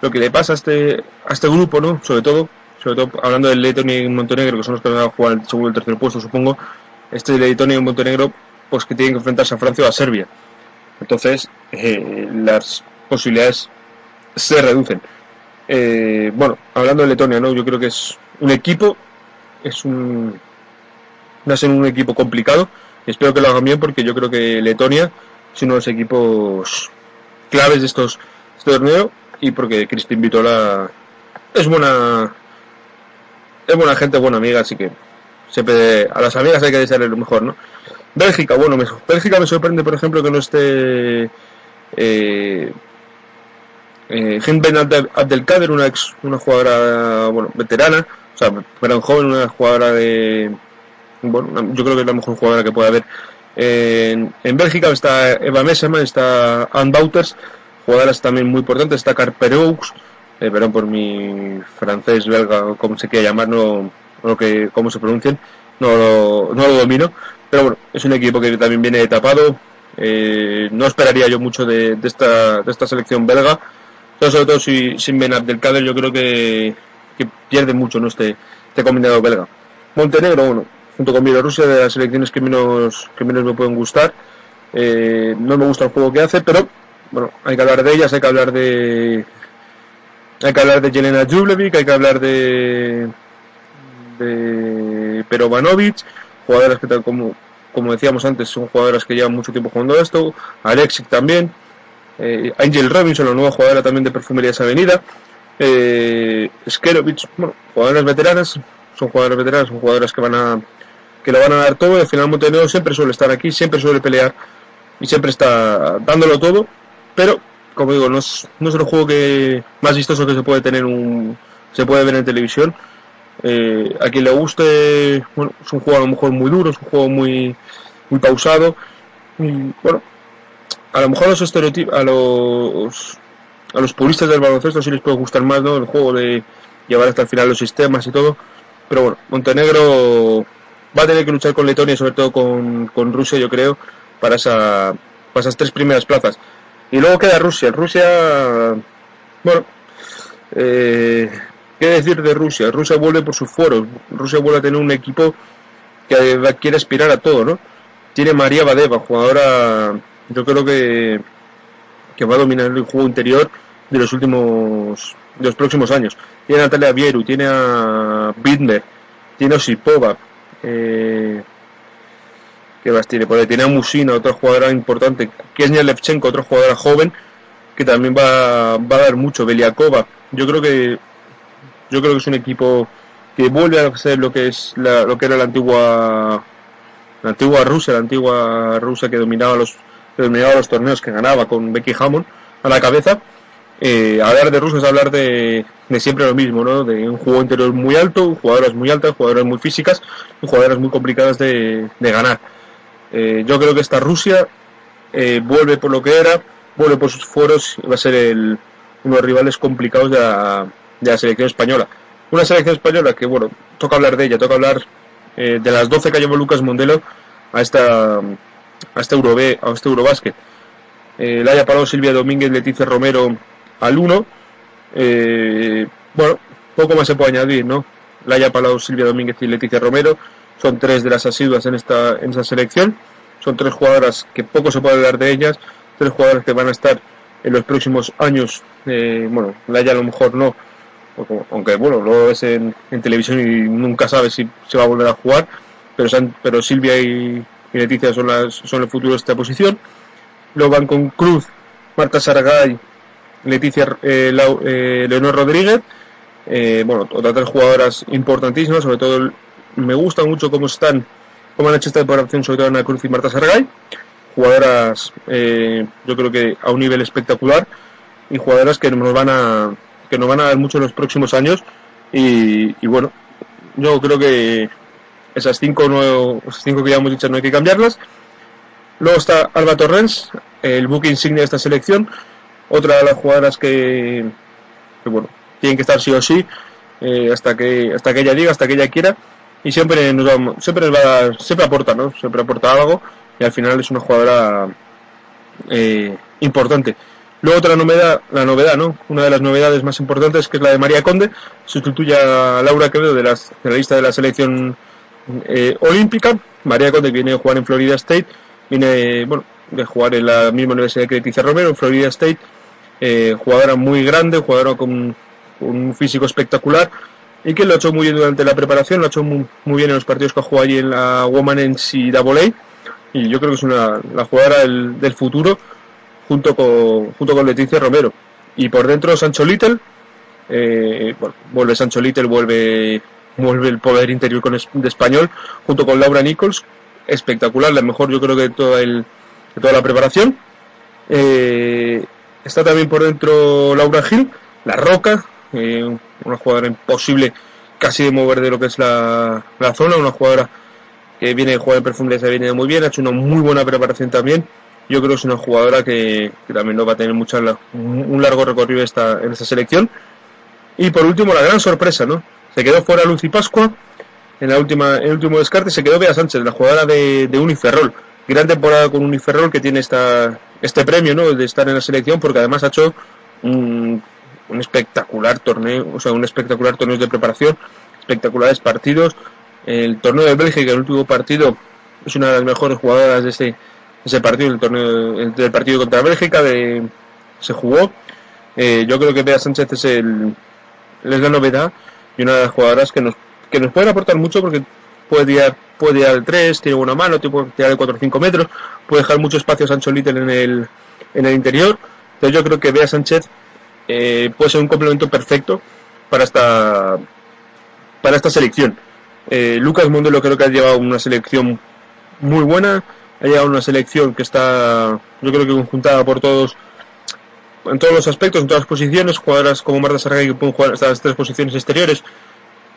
lo que le pasa a este, a este grupo, ¿no? Sobre todo, sobre todo hablando de Letonia y Montenegro, que son los que van a jugar y el tercer puesto, supongo, este Letonia y Montenegro, pues que tienen que enfrentarse a Francia o a Serbia. Entonces, eh, las posibilidades se reducen. Eh, bueno, hablando de Letonia, ¿no? Yo creo que es un equipo, es un. Va a ser un equipo complicado. Espero que lo hagan bien porque yo creo que Letonia es uno de los equipos claves de estos este torneo y porque Crispin Vitola es buena es buena gente, buena amiga, así que siempre a las amigas hay que desearle lo mejor, ¿no? Bélgica, bueno, me, Bélgica me sorprende, por ejemplo, que no esté eh, eh, Abdelkader, una ex, una jugadora, bueno, veterana, o sea, gran joven, una jugadora de, bueno, yo creo que es la mejor jugadora que puede haber En, Bélgica está Eva Messerman, está Anne Bouters, jugadoras también muy importantes, está Carpereux, eh, perdón por mi francés, belga, o como se quiera llamar, no, no que, cómo se pronuncien, no, lo- no lo domino, pero bueno, es un equipo que también viene tapado, eh, no esperaría yo mucho de, de esta, de esta selección belga, sobre todo si, sin Ben Abdelkader yo creo que, que pierde mucho ¿no? este, este combinado belga. Montenegro, bueno, junto con Bielorrusia, de las selecciones que menos, que menos me pueden gustar. Eh, no me gusta el juego que hace, pero bueno, hay que hablar de ellas, hay que hablar de. Hay que hablar de Jelena Jublevic, hay que hablar de. de Perovanovic, jugadoras que, como, como decíamos antes, son jugadoras que llevan mucho tiempo jugando esto. Alexic también. Eh, Angel Robinson, la nueva jugadora también de Perfumerías Avenida. Eh, Skerovic, bueno, jugadoras veteranas, son jugadoras veteranas, son jugadoras que van a que lo van a dar todo al final Montenegro siempre suele estar aquí, siempre suele pelear y siempre está dándolo todo, pero como digo, no es, no es el juego que más vistoso que se puede tener un se puede ver en televisión. Eh, a quien le guste, bueno, es un juego a lo mejor muy duro, es un juego muy muy pausado y bueno, a lo mejor a los estereotipos, a los a los puristas del baloncesto sí les puede gustar más, ¿no? El juego de llevar hasta el final los sistemas y todo. Pero bueno, Montenegro va a tener que luchar con Letonia sobre todo con, con Rusia, yo creo, para, esa, para esas tres primeras plazas. Y luego queda Rusia. Rusia, bueno, eh, ¿qué decir de Rusia? Rusia vuelve por sus foros. Rusia vuelve a tener un equipo que quiere aspirar a todo, ¿no? Tiene María Badeva, jugadora, yo creo que, que va a dominar el juego interior de los últimos, de los próximos años. Tiene a Natalia Vieru, tiene a Bittner, tiene a Osipova, eh, ¿qué más tiene? Por ahí tiene a Musina, otra jugadora importante, Kesnia Levchenko, otra jugadora joven, que también va, va a dar mucho, Beliakova. Yo creo que, yo creo que es un equipo que vuelve a ser lo que es la- lo que era la antigua la antigua Rusia, la antigua Rusia que dominaba los que dominaba los torneos, que ganaba con Becky Hammond a la cabeza. Eh, hablar de Rusia es hablar de, siempre lo mismo, ¿no? De un juego interior muy alto, jugadoras muy altas, jugadoras muy físicas jugadoras muy complicadas de ganar. Eh, yo creo que esta Rusia eh, vuelve por lo que era, vuelve por sus foros y va a ser el, uno de los rivales complicados de la, de la selección española. Una selección española que, bueno, toca hablar de ella, toca hablar eh, de las 12 que llevó Lucas Mondelo a esta a este Eurobe, a este Eurobásquet. Eh, Laia Palau, Silvia Domínguez, Leticia Romero al 1. Eh, bueno, poco más se puede añadir, ¿no? Laia Palau, Silvia Domínguez y Leticia Romero son tres de las asiduas en esta en esa selección. Son tres jugadoras que poco se puede hablar de ellas, tres jugadoras que van a estar en los próximos años. Eh, bueno, Laia a lo mejor no, aunque bueno, lo ves en, en televisión y nunca sabes si se va a volver a jugar, pero, se han- pero Silvia y, Leticia son, las, son el futuro de esta posición. Luego van con Cruz, Marta Sargay, Leticia eh, Lau- eh, Leonor Rodríguez, eh, bueno, otras tres jugadoras importantísimas, sobre todo me gusta mucho cómo están, cómo han hecho esta preparación, sobre todo Ana Cruz y Marta Sargay, jugadoras eh, yo creo que a un nivel espectacular y jugadoras que nos van a que nos van a dar mucho en los próximos años. Y, bueno yo creo que esas cinco no, esas cinco que ya hemos dicho no hay que cambiarlas. Luego está Alba Torrens el buque insignia de esta selección. Otra de las jugadoras que, que bueno tienen que estar sí o sí eh, hasta que hasta que ella diga hasta que ella quiera y siempre nos va, siempre va a siempre aporta no siempre aporta algo y al final es una jugadora eh, importante. Luego otra novedad, la novedad, ¿no? Una de las novedades más importantes que es la de María Conde, sustituye a Laura Quevedo de, de la lista de la selección eh, olímpica. María Conde viene a jugar en Florida State, viene, bueno, de jugar en la misma universidad que Leticia Romero, en Florida State, eh, jugadora muy grande, jugadora con un físico espectacular y que lo ha hecho muy bien durante la preparación, lo ha hecho muy, muy bien en los partidos que ha jugado allí en la Woman NCAA y yo creo que es una, la jugadora del, futuro junto con, junto con Leticia Romero. Y por dentro Sancho Little, eh, vuelve Sancho Little, vuelve, vuelve el poder interior con de español, junto con Laura Nichols, espectacular, la mejor yo creo que de toda, el, de toda la preparación. Eh, está también por dentro Laura Gil, la Roca, eh, una jugadora imposible casi de mover de lo que es la, la zona, una jugadora que viene de jugar en perfume se viene muy bien, ha hecho una muy buena preparación también. Yo creo que es una jugadora que, también no va a tener mucha, un largo recorrido esta, en esta selección. Y por último, la gran sorpresa, ¿no? Se quedó fuera Lucy Pascua en la última, en el último descarte, se quedó Bea Sánchez, la jugadora de, de Uniferrol. Gran temporada con Uniferrol que tiene esta, este premio, ¿no? De estar en la selección, porque además ha hecho un, un espectacular torneo, o sea, un espectacular torneo de preparación, espectaculares partidos. El torneo de Bélgica, el último partido, es una de las mejores jugadoras de ese, ese partido, el torneo el- del partido contra Bélgica, de, se jugó. Eh, yo creo que Bea Sánchez es el, es la novedad y una de las jugadoras que nos, que nos pueden aportar mucho porque puede tirar, puede el 3, tiene buena mano, puede tirar de 4 o 5 metros, puede dejar mucho espacio a Sancho Little en el, en el interior. Entonces yo creo que Bea Sánchez eh, puede ser un complemento perfecto para esta, para esta selección. Eh, Lucas Mondelo creo que ha llevado una selección muy buena, ha llegado una selección que está, yo creo que conjuntada por todos, en todos los aspectos, en todas las posiciones, jugadoras como Marta Sargay que pueden jugar hasta las tres posiciones exteriores,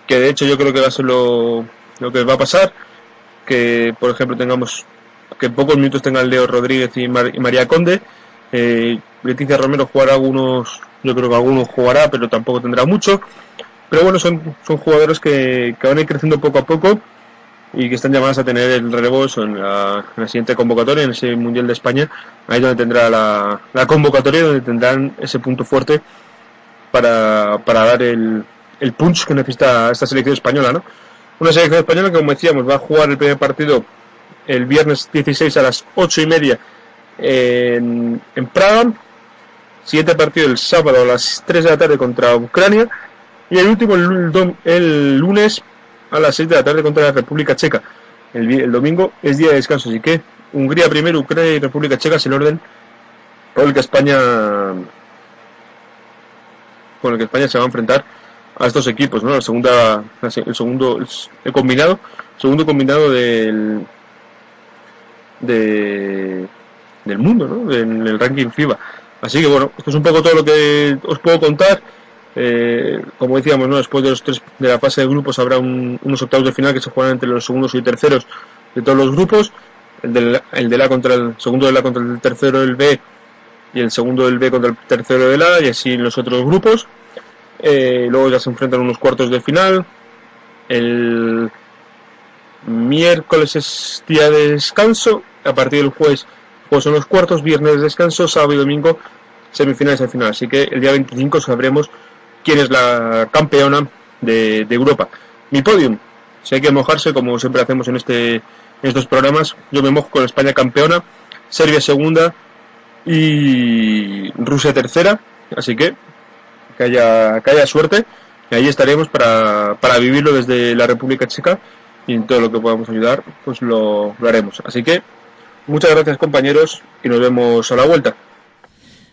que de hecho yo creo que va a ser lo, lo que va a pasar, que por ejemplo tengamos, que pocos minutos tengan Leo Rodríguez y, Mar- y María Conde, eh, Leticia Romero jugará algunos, yo creo que algunos jugará, pero tampoco tendrá mucho, pero bueno, son, son jugadores que, que van a ir creciendo poco a poco y que están llamadas a tener el relevo eso, en, la, en la siguiente convocatoria, en ese Mundial de España, ahí donde tendrá la, la convocatoria, donde tendrán ese punto fuerte para, para dar el, el punch que necesita esta selección española, ¿no? Una selección española que, como decíamos, va a jugar el primer partido el viernes 16 a las 8 y media en, en Praga, siguiente partido el sábado a las 3 de la tarde contra Ucrania y el último el, lunes a las 6 de la tarde contra la República Checa. El, domingo es día de descanso, así que Hungría primero, Ucrania y República Checa es el orden por el que España con el que España se va a enfrentar a estos equipos, ¿no? La segunda, el segundo, el combinado, segundo combinado del de, del mundo, ¿no? En el ranking FIBA. Así que bueno, esto es un poco todo lo que os puedo contar. Eh, como decíamos, ¿no? después de los tres de la fase de grupos habrá un- unos octavos de final que se juegan entre los segundos y terceros de todos los grupos. El del, el del A contra el segundo del A contra el tercero del B y el segundo del B contra el tercero del A y así los otros grupos. Eh, luego ya se enfrentan unos cuartos de final. El miércoles es día de descanso. A partir del jueves, pues son los cuartos, viernes descanso, sábado y domingo semifinales al final. Así que el día 25 sabremos quién es la campeona de, de Europa. Mi podium, si hay que mojarse, como siempre hacemos en este en estos programas, yo me mojo con España campeona, Serbia segunda y Rusia tercera. Así que que haya, que haya suerte y ahí estaremos para, para vivirlo desde la República Checa y en todo lo que podamos ayudar, pues lo, lo haremos. Así que muchas gracias compañeros y nos vemos a la vuelta.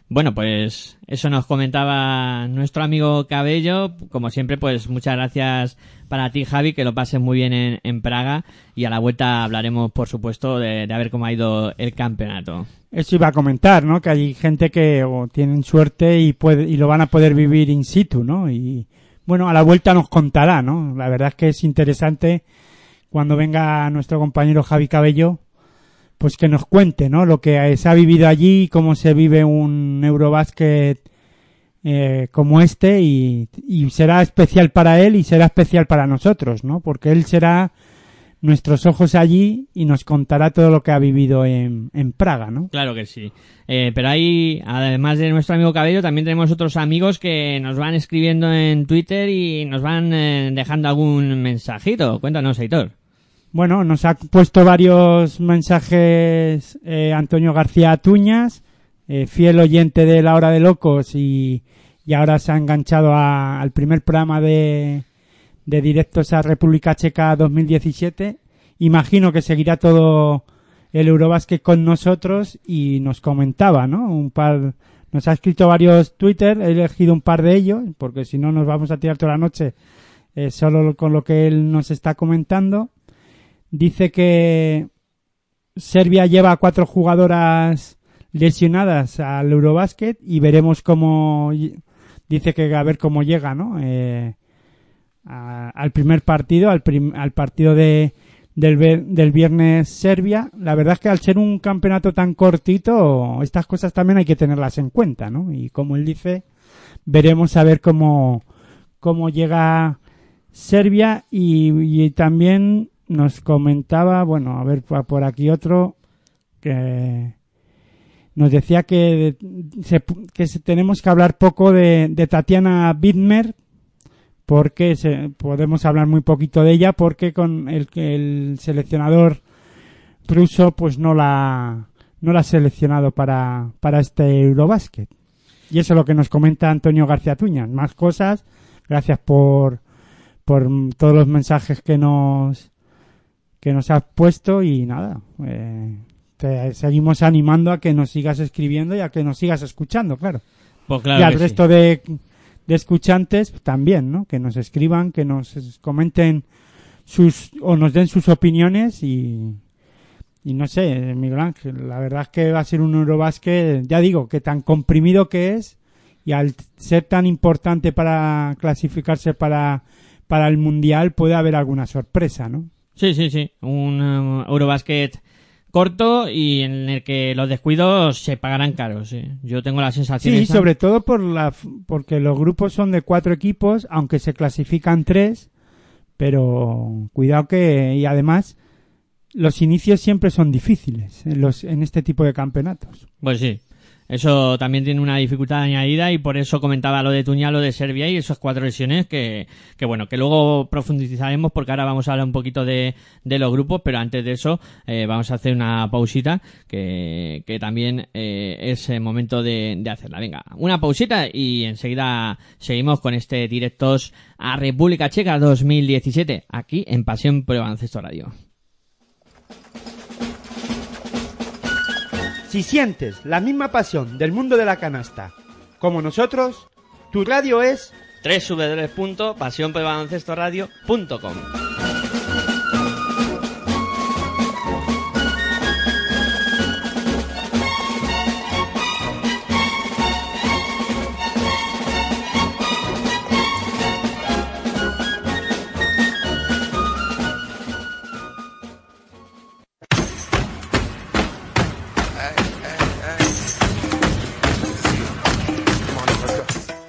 Bueno, pues eso nos comentaba nuestro amigo Cabello. Como siempre, pues muchas gracias para ti, Javi, que lo pases muy bien en, en Praga. Y a la vuelta hablaremos, por supuesto, de, de a ver cómo ha ido el campeonato. Eso iba a comentar, ¿no? Que hay gente que o tienen suerte y puede, y lo van a poder vivir in situ, ¿no? Y bueno, a la vuelta nos contará, ¿no? La verdad es que es interesante cuando venga nuestro compañero Javi Cabello, pues que nos cuente, ¿no? Lo que se ha vivido allí, cómo se vive un Eurobasket eh, como este y, será especial para él y será especial para nosotros, ¿no? Porque él será nuestros ojos allí y nos contará todo lo que ha vivido en, en Praga, ¿no? Claro que sí. Eh, pero ahí, además de nuestro amigo Cabello, también tenemos otros amigos que nos van escribiendo en Twitter y nos van eh, dejando algún mensajito. Cuéntanos, Heitor. Bueno, nos ha puesto varios mensajes eh, Antonio García Tuñas, eh, fiel oyente de La Hora de Locos y, y ahora se ha enganchado a- al primer programa de, de directos a República Checa 2017. Imagino que seguirá todo el Eurobasket con nosotros y nos comentaba, ¿no? Un par, nos ha escrito varios Twitter, he elegido un par de ellos, porque si no nos vamos a tirar toda la noche eh, solo con lo que él nos está comentando. Dice que Serbia lleva cuatro jugadoras lesionadas al Eurobasket y veremos cómo dice que a ver cómo llega, ¿no? Eh, al primer partido, al, al partido de, del, del viernes Serbia. La verdad es que al ser un campeonato tan cortito, estas cosas también hay que tenerlas en cuenta, ¿no? Y como él dice, veremos a ver cómo, cómo llega Serbia y también nos comentaba, bueno, a ver por aquí otro que nos decía que, se- que tenemos que hablar poco de, Tatiana Widmer porque se- podemos hablar muy poquito de ella porque con el el seleccionador ruso pues no la no la ha seleccionado para, para este Eurobasket. Y eso es lo que nos comenta Antonio García Tuñas. Más cosas. Gracias por, por todos los mensajes que nos que nos has puesto y nada. eh, te seguimos animando a que nos sigas escribiendo y a que nos sigas escuchando, claro Pues claro y al sí. resto de, de escuchantes también, ¿no? Que nos escriban, que nos comenten sus o nos den sus opiniones y y no sé, Miguel Ángel, la verdad es que va a ser un Eurobasket, ya digo, que tan comprimido que es y al ser tan importante para clasificarse para para el mundial puede haber alguna sorpresa, ¿no? Sí, sí, sí. Un um, Eurobasket corto y en el que los descuidos se pagarán caros. sí. Yo tengo la sensación. Sí, esa. sobre todo por la, porque los grupos son de cuatro equipos, aunque se clasifican tres, pero cuidado que, y además, los inicios siempre son difíciles en, los, en este tipo de campeonatos. Pues sí. Eso también tiene una dificultad añadida y por eso comentaba lo de Tuña, lo de Serbia y esas cuatro lesiones que, que bueno, que luego profundizaremos porque ahora vamos a hablar un poquito de, de los grupos, pero antes de eso eh, vamos a hacer una pausita que, que también eh, es el momento de, de hacerla. Venga, una pausita y enseguida seguimos con este directos a República Checa 2017 aquí en Pasión Baloncesto Radio. Si sientes la misma pasión del mundo de la canasta. Como nosotros, tu radio es www.pasionporelbaloncestoradio.com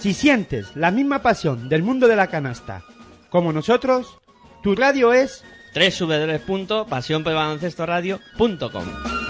Si sientes la misma pasión del mundo de la canasta como nosotros, tu radio es www.pasionporelbaloncestoradio.com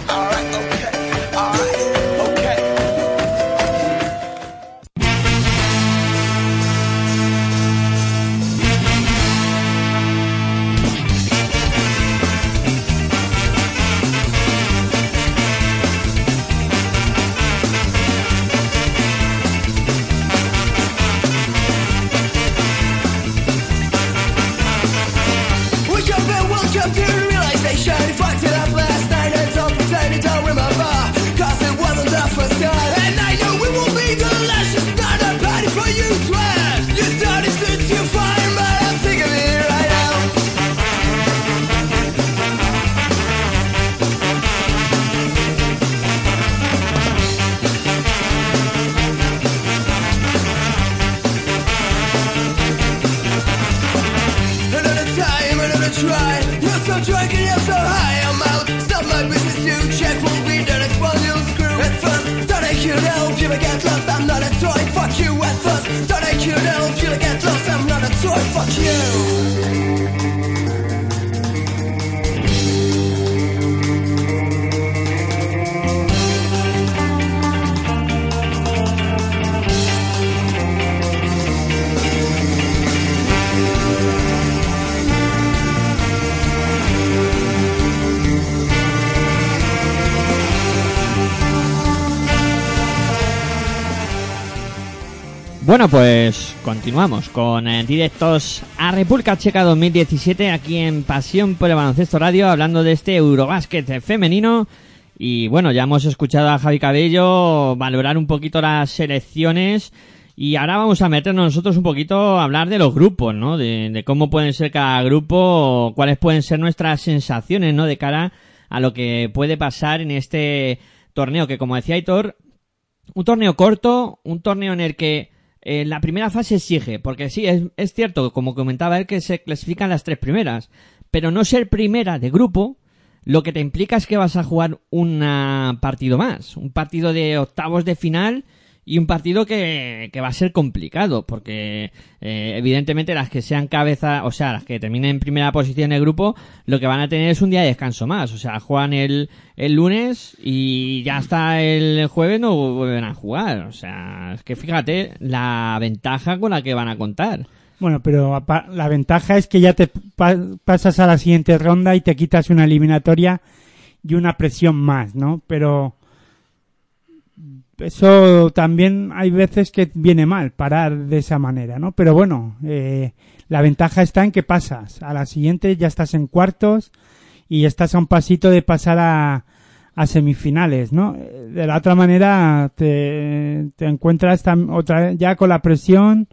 Bueno, pues continuamos con eh, directos a República Checa 2017 aquí en Pasión por el Baloncesto Radio hablando de este Eurobásquet femenino y bueno, ya hemos escuchado a Javi Cabello valorar un poquito las selecciones y ahora vamos a meternos nosotros un poquito a hablar de los grupos, ¿no? De, de cómo pueden ser cada grupo, cuáles pueden ser nuestras sensaciones, ¿no? De cara a lo que puede pasar en este torneo que como decía Aitor, un torneo corto, un torneo en el que eh, la primera fase exige, porque sí, es, es cierto, como comentaba él, que se clasifican las tres primeras, pero no ser primera de grupo, lo que te implica es que vas a jugar un partido más, un partido de octavos de final y un partido que, que va a ser complicado, porque eh, evidentemente las que sean cabeza, o sea, las que terminen en primera posición del grupo, lo que van a tener es un día de descanso más, o sea, juegan el, el lunes y ya hasta el jueves no vuelven a jugar, o sea, es que fíjate la ventaja con la que van a contar. Bueno, pero la ventaja es que ya te pa- pasas a la siguiente ronda y te quitas una eliminatoria y una presión más, ¿no? Pero eso también hay veces que viene mal parar de esa manera, ¿no? Pero bueno, eh, la ventaja está en que pasas a la siguiente, ya estás en cuartos y estás a un pasito de pasar a, a semifinales, ¿no? De la otra manera te, te encuentras otra ya con la presión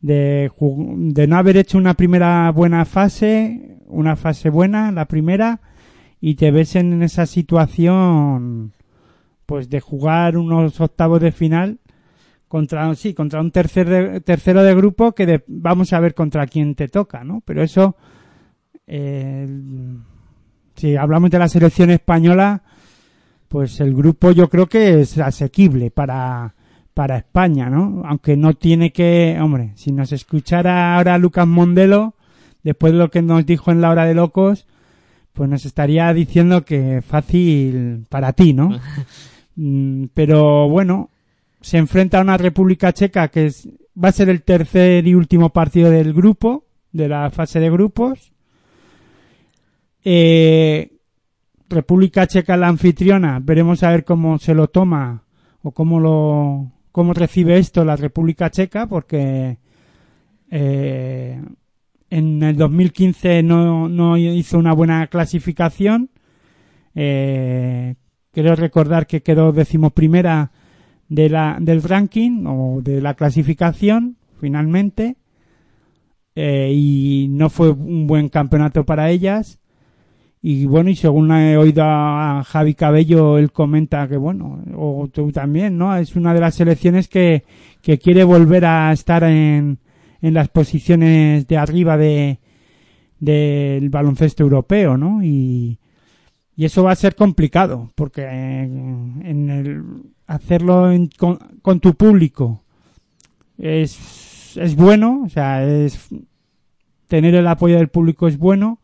de, de no haber hecho una primera buena fase, una fase buena, la primera, y te ves en esa situación, pues de jugar unos octavos de final contra, sí, contra un tercer de- tercero de grupo que de- vamos a ver contra quién te toca, ¿no? Pero eso, si hablamos de la selección española, pues el grupo yo creo que es asequible para, para España, ¿no? Aunque no tiene que, hombre, si nos escuchara ahora Lucas Mondelo, después de lo que nos dijo en la hora de locos, pues nos estaría diciendo que fácil para ti, ¿no? Mm, Pero bueno, se enfrenta a una República Checa que va a ser el tercer y último partido del grupo, de la fase de grupos. Eh, República Checa la anfitriona, veremos a ver cómo se lo toma o cómo lo cómo recibe esto la República Checa, porque eh, en el 2015 no, no hizo una buena clasificación. Eh, creo recordar que quedó decimoprimera de la, del ranking o de la clasificación finalmente. Eh, y no fue un buen campeonato para ellas. Y bueno y según he oído a Javi Cabello él comenta que bueno o tú también no es una de las selecciones que, que quiere volver a estar en, en las posiciones de arriba de del baloncesto europeo no y y eso va a ser complicado porque en hacerlo en- con, con tu público es, es bueno, o sea, es tener el apoyo del público es bueno,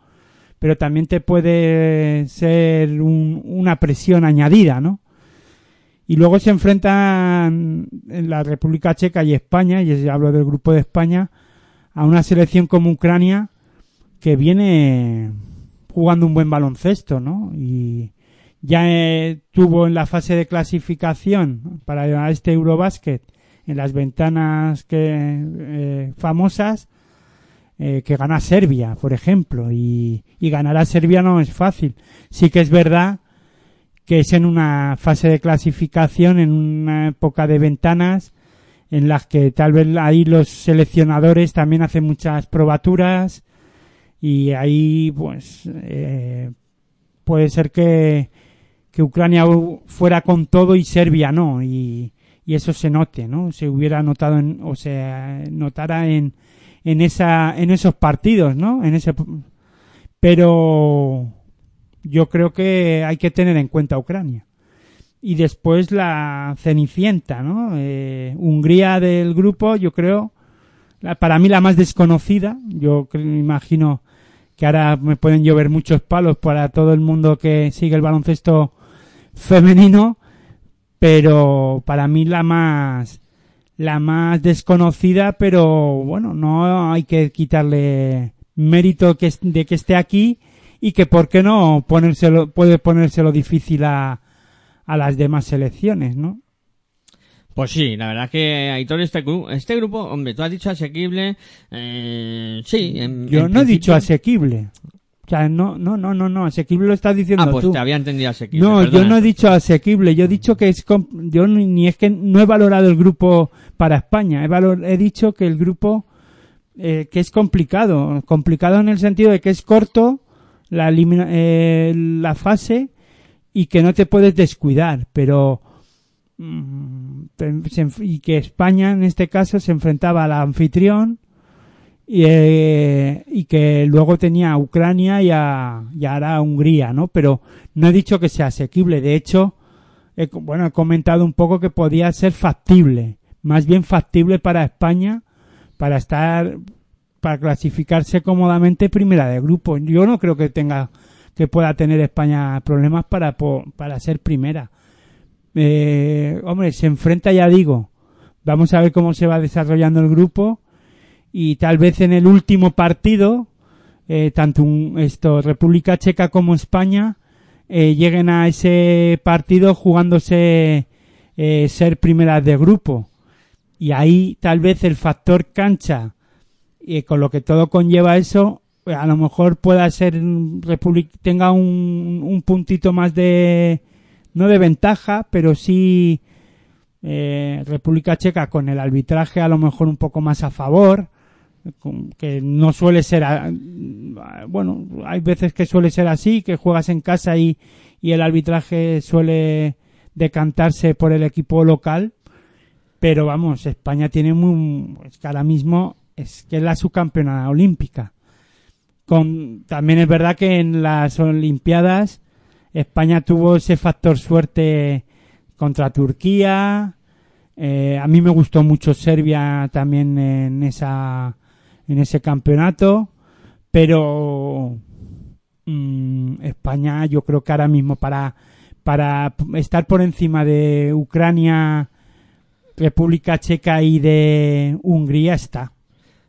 pero también te puede ser un- una presión añadida, ¿no? Y luego se enfrentan en la República Checa y España, y hablo del grupo de España, a una selección como Ucrania que viene jugando un buen baloncesto, ¿no? Y ya eh, tuvo en la fase de clasificación para este Eurobasket en las ventanas que eh, famosas eh, que gana Serbia, por ejemplo, y, y ganar a Serbia no es fácil. Sí que es verdad que es en una fase de clasificación, en una época de ventanas, en las que tal vez ahí los seleccionadores también hacen muchas probaturas y ahí pues eh, puede ser que, que Ucrania fuera con todo y Serbia no y, y eso se note no se hubiera notado en, o se notara en en esa en esos partidos no en ese pero yo creo que hay que tener en cuenta Ucrania. Y después la Cenicienta, ¿no? Eh, Hungría del grupo, yo creo, para mí la más desconocida. Yo me imagino que ahora me pueden llover muchos palos para todo el mundo que sigue el baloncesto femenino, pero para mí la más la más desconocida, pero bueno, no hay que quitarle mérito que de que esté aquí y que por qué no ponérselo puede ponérselo difícil a, a las demás selecciones, ¿no? Pues sí, la verdad que Aitor, este, este grupo, hombre, tú has dicho asequible, eh, sí. En, Yo en no he dicho asequible. O sea, no, no, no, no, no, asequible lo estás diciendo Ah, pues tú. te había entendido asequible. No, yo no he dicho asequible, yo he dicho que es yo ni, ni es que no he valorado el grupo para España, he valor- he dicho que el grupo eh, que es complicado, complicado en el sentido de que es corto la elimina- eh, la fase y que no te puedes descuidar, pero mm, te- se enf- y que España en este caso se enfrentaba al anfitrión y, eh, y que luego tenía a Ucrania y, a, y ahora a Hungría, ¿no? Pero no he dicho que sea asequible. De hecho, he, bueno, he comentado un poco que podía ser factible, más bien factible para España, para estar, para clasificarse cómodamente primera de grupo. Yo no creo que tenga, que pueda tener España problemas para, para ser primera. Eh, hombre, se enfrenta, ya digo, vamos a ver cómo se va desarrollando el grupo y tal vez en el último partido, eh, tanto un- esto, República Checa como España eh, lleguen a ese partido jugándose eh, ser primeras de grupo. Y ahí tal vez el factor cancha, y con lo que todo conlleva eso, a lo mejor pueda ser Republic tenga un, un puntito más de no de ventaja, pero sí eh, República Checa con el arbitraje a lo mejor un poco más a favor, que no suele ser, a- bueno, hay veces que suele ser así, que juegas en casa y, y el arbitraje suele decantarse por el equipo local, pero vamos, España tiene muy, es que ahora mismo es que es la subcampeona olímpica. Con, también es verdad que en las Olimpiadas España tuvo ese factor suerte contra Turquía. Eh, a mí me gustó mucho Serbia también en esa en ese campeonato, pero mm, España yo creo que ahora mismo para para estar por encima de Ucrania, República Checa y de Hungría está.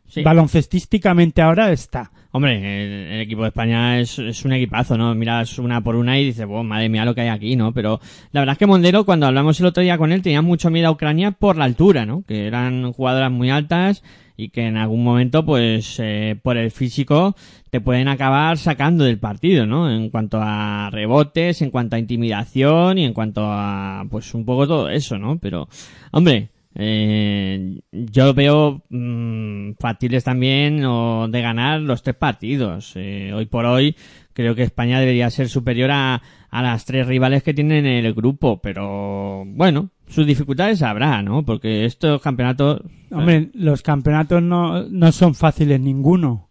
Sí. Baloncestísticamente ahora está. Hombre, el, equipo de España es, es un equipazo, ¿no? Miras una por una y dices, wow, madre mía lo que hay aquí, ¿no? Pero la verdad es que Mondero, cuando hablamos el otro día con él, tenía mucho miedo a Ucrania por la altura, ¿no? Que eran jugadoras muy altas y que en algún momento, pues, eh, por el físico, te pueden acabar sacando del partido, ¿no? En cuanto a rebotes, en cuanto a intimidación y en cuanto a, pues, un poco todo eso, ¿no? Pero, hombre, eh, yo veo mm, factibles también o de ganar los tres partidos. Eh, hoy por hoy creo que España debería ser superior a, a las tres rivales que tienen en el grupo, pero bueno, sus dificultades habrá, ¿no? Porque estos campeonatos... Hombre, los campeonatos no, no son fáciles ninguno.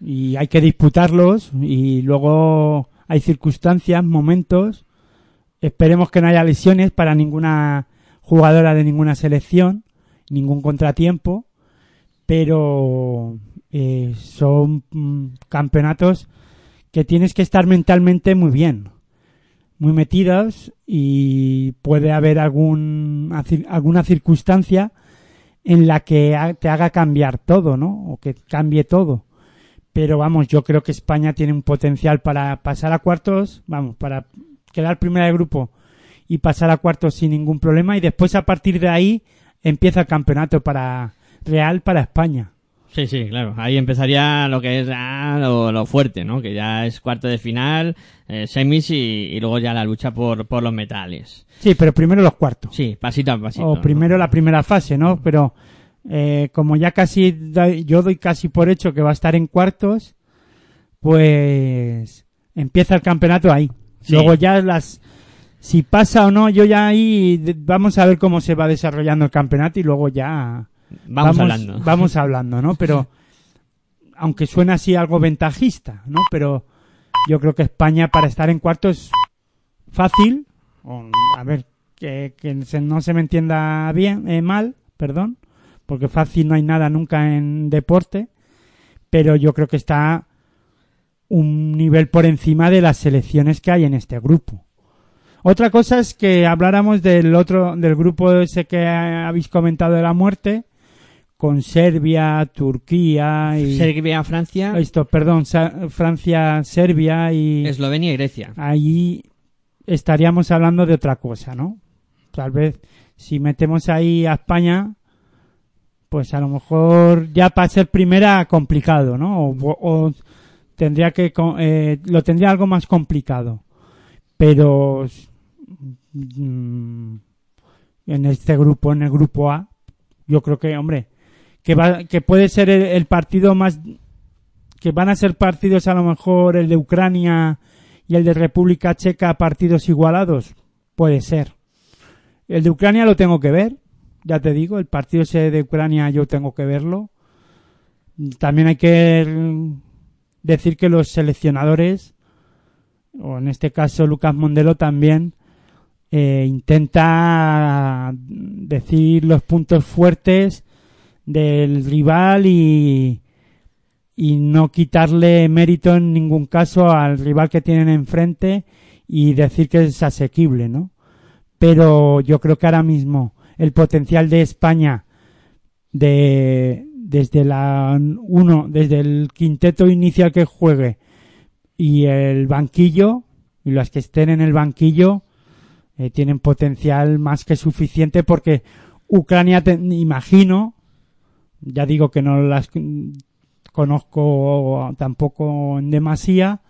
Y hay que disputarlos y luego hay circunstancias, momentos. Esperemos que no haya lesiones para ninguna jugadora de ninguna selección, ningún contratiempo. Pero eh, son mm, campeonatos que tienes que estar mentalmente muy bien, muy metidos y puede haber algún, alguna circunstancia en la que te haga cambiar todo, ¿no? O que cambie todo. Pero vamos, yo creo que España tiene un potencial para pasar a cuartos, vamos, para quedar primera de grupo y pasar a cuartos sin ningún problema y después a partir de ahí empieza el campeonato para real para España. Sí, sí, claro. Ahí empezaría lo que es ah, lo, lo fuerte, ¿no? Que ya es cuarto de final, eh, semis y, y luego ya la lucha por, por los metales. Sí, pero primero los cuartos. Sí, pasito a pasito. o ¿no? primero la primera fase, ¿no? Pero eh, como ya casi doy- yo doy casi por hecho que va a estar en cuartos, pues empieza el campeonato ahí. Sí. Luego ya las si pasa o no, yo ya ahí vamos a ver cómo se va desarrollando el campeonato y luego ya Vamos, hablando. Vamos hablando, ¿no? Pero aunque suena así algo ventajista, ¿no? Pero Yo creo que España para estar en cuartos fácil, o, a ver, que, que se- no se me entienda bien, eh, mal, perdón, porque fácil no hay nada nunca en deporte, pero yo creo que está un nivel por encima de las selecciones que hay en este grupo. Otra cosa es que habláramos del otro, del grupo ese que habéis comentado de la muerte, con Serbia, Turquía y Serbia, Francia, esto, perdón, Francia, Serbia y Eslovenia y Grecia. ahí estaríamos hablando de otra cosa, ¿no? Tal vez si metemos ahí a España, pues a lo mejor ya para ser primera complicado, ¿no? O, o tendría que eh, lo tendría algo más complicado, pero en este grupo, en el grupo A, yo creo que, hombre, que va, que puede ser el, partido más, que van a ser partidos a lo mejor el de Ucrania y el de República Checa partidos igualados, puede ser. El de Ucrania lo tengo que ver, ya te digo, el partido ese de Ucrania yo tengo que verlo. También hay que mm, decir que los seleccionadores, o en este caso Lucas Mondelo también, eh, intenta decir los puntos fuertes del rival y, y no quitarle mérito en ningún caso al rival que tienen enfrente y decir que es asequible, ¿no? Pero yo creo que ahora mismo el potencial de España de desde la uno, desde el quinteto inicial que juegue y el banquillo y las que estén en el banquillo eh, tienen potencial más que suficiente porque Ucrania te- imagino ya digo que no las conozco tampoco en demasía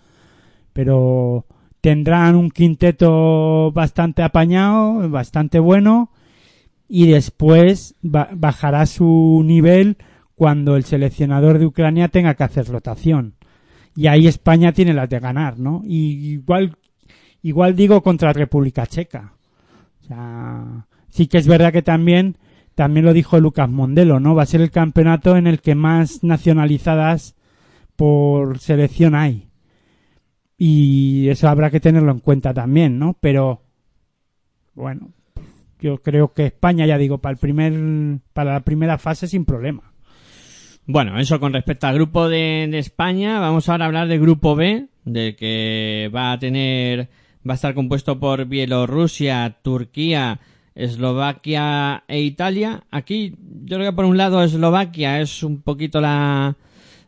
pero tendrán un quinteto bastante apañado bastante bueno y después ba- bajará su nivel cuando el seleccionador de Ucrania tenga que hacer rotación y ahí España tiene las de ganar, ¿no? Y igual, igual digo contra República Checa. Sí que es verdad que también, también lo dijo Lucas Mondelo, ¿no? Va a ser el campeonato en el que más nacionalizadas por selección hay. Y eso habrá que tenerlo en cuenta también, ¿no? Pero, bueno, yo creo que España, ya digo, para el primer, para la primera fase sin problema. Bueno, eso con respecto al grupo de, de España. Vamos ahora a hablar del grupo B, del que va a tener, va a estar compuesto por Bielorrusia, Turquía, Eslovaquia e Italia. Aquí, yo creo que por un lado Eslovaquia es un poquito la,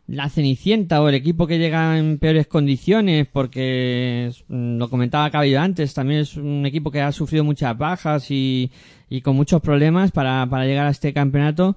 la cenicienta o el equipo que llega en peores condiciones porque mm, lo comentaba Cabello antes también es un equipo que ha sufrido muchas bajas y, y con muchos problemas para, para llegar a este campeonato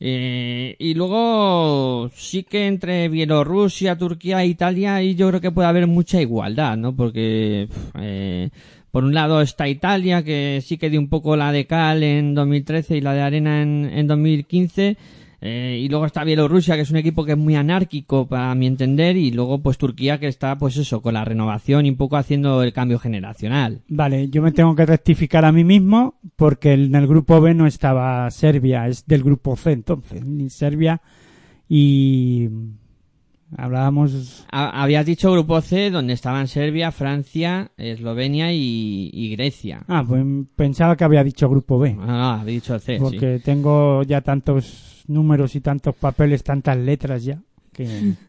eh, y luego sí que entre Bielorrusia, Turquía e Italia ahí yo creo que puede haber mucha igualdad, ¿no? Porque eh, por un lado está Italia que sí que dio un poco la de cal en 2013 y la de arena en, en 2015 eh, y luego está Bielorrusia que es un equipo que es muy anárquico para mi entender y luego pues Turquía que está pues eso con la renovación y un poco haciendo el cambio generacional. Vale, yo me tengo que rectificar a mí mismo porque en el grupo B no estaba Serbia, es del grupo C entonces, ni Serbia y hablábamos Ha- Habías dicho grupo C donde estaban Serbia, Francia, Eslovenia y, y Grecia. Ah, pues pensaba que había dicho grupo B, Ah, no, había dicho C, sí. porque tengo ya tantos números y tantos papeles, tantas letras ya que,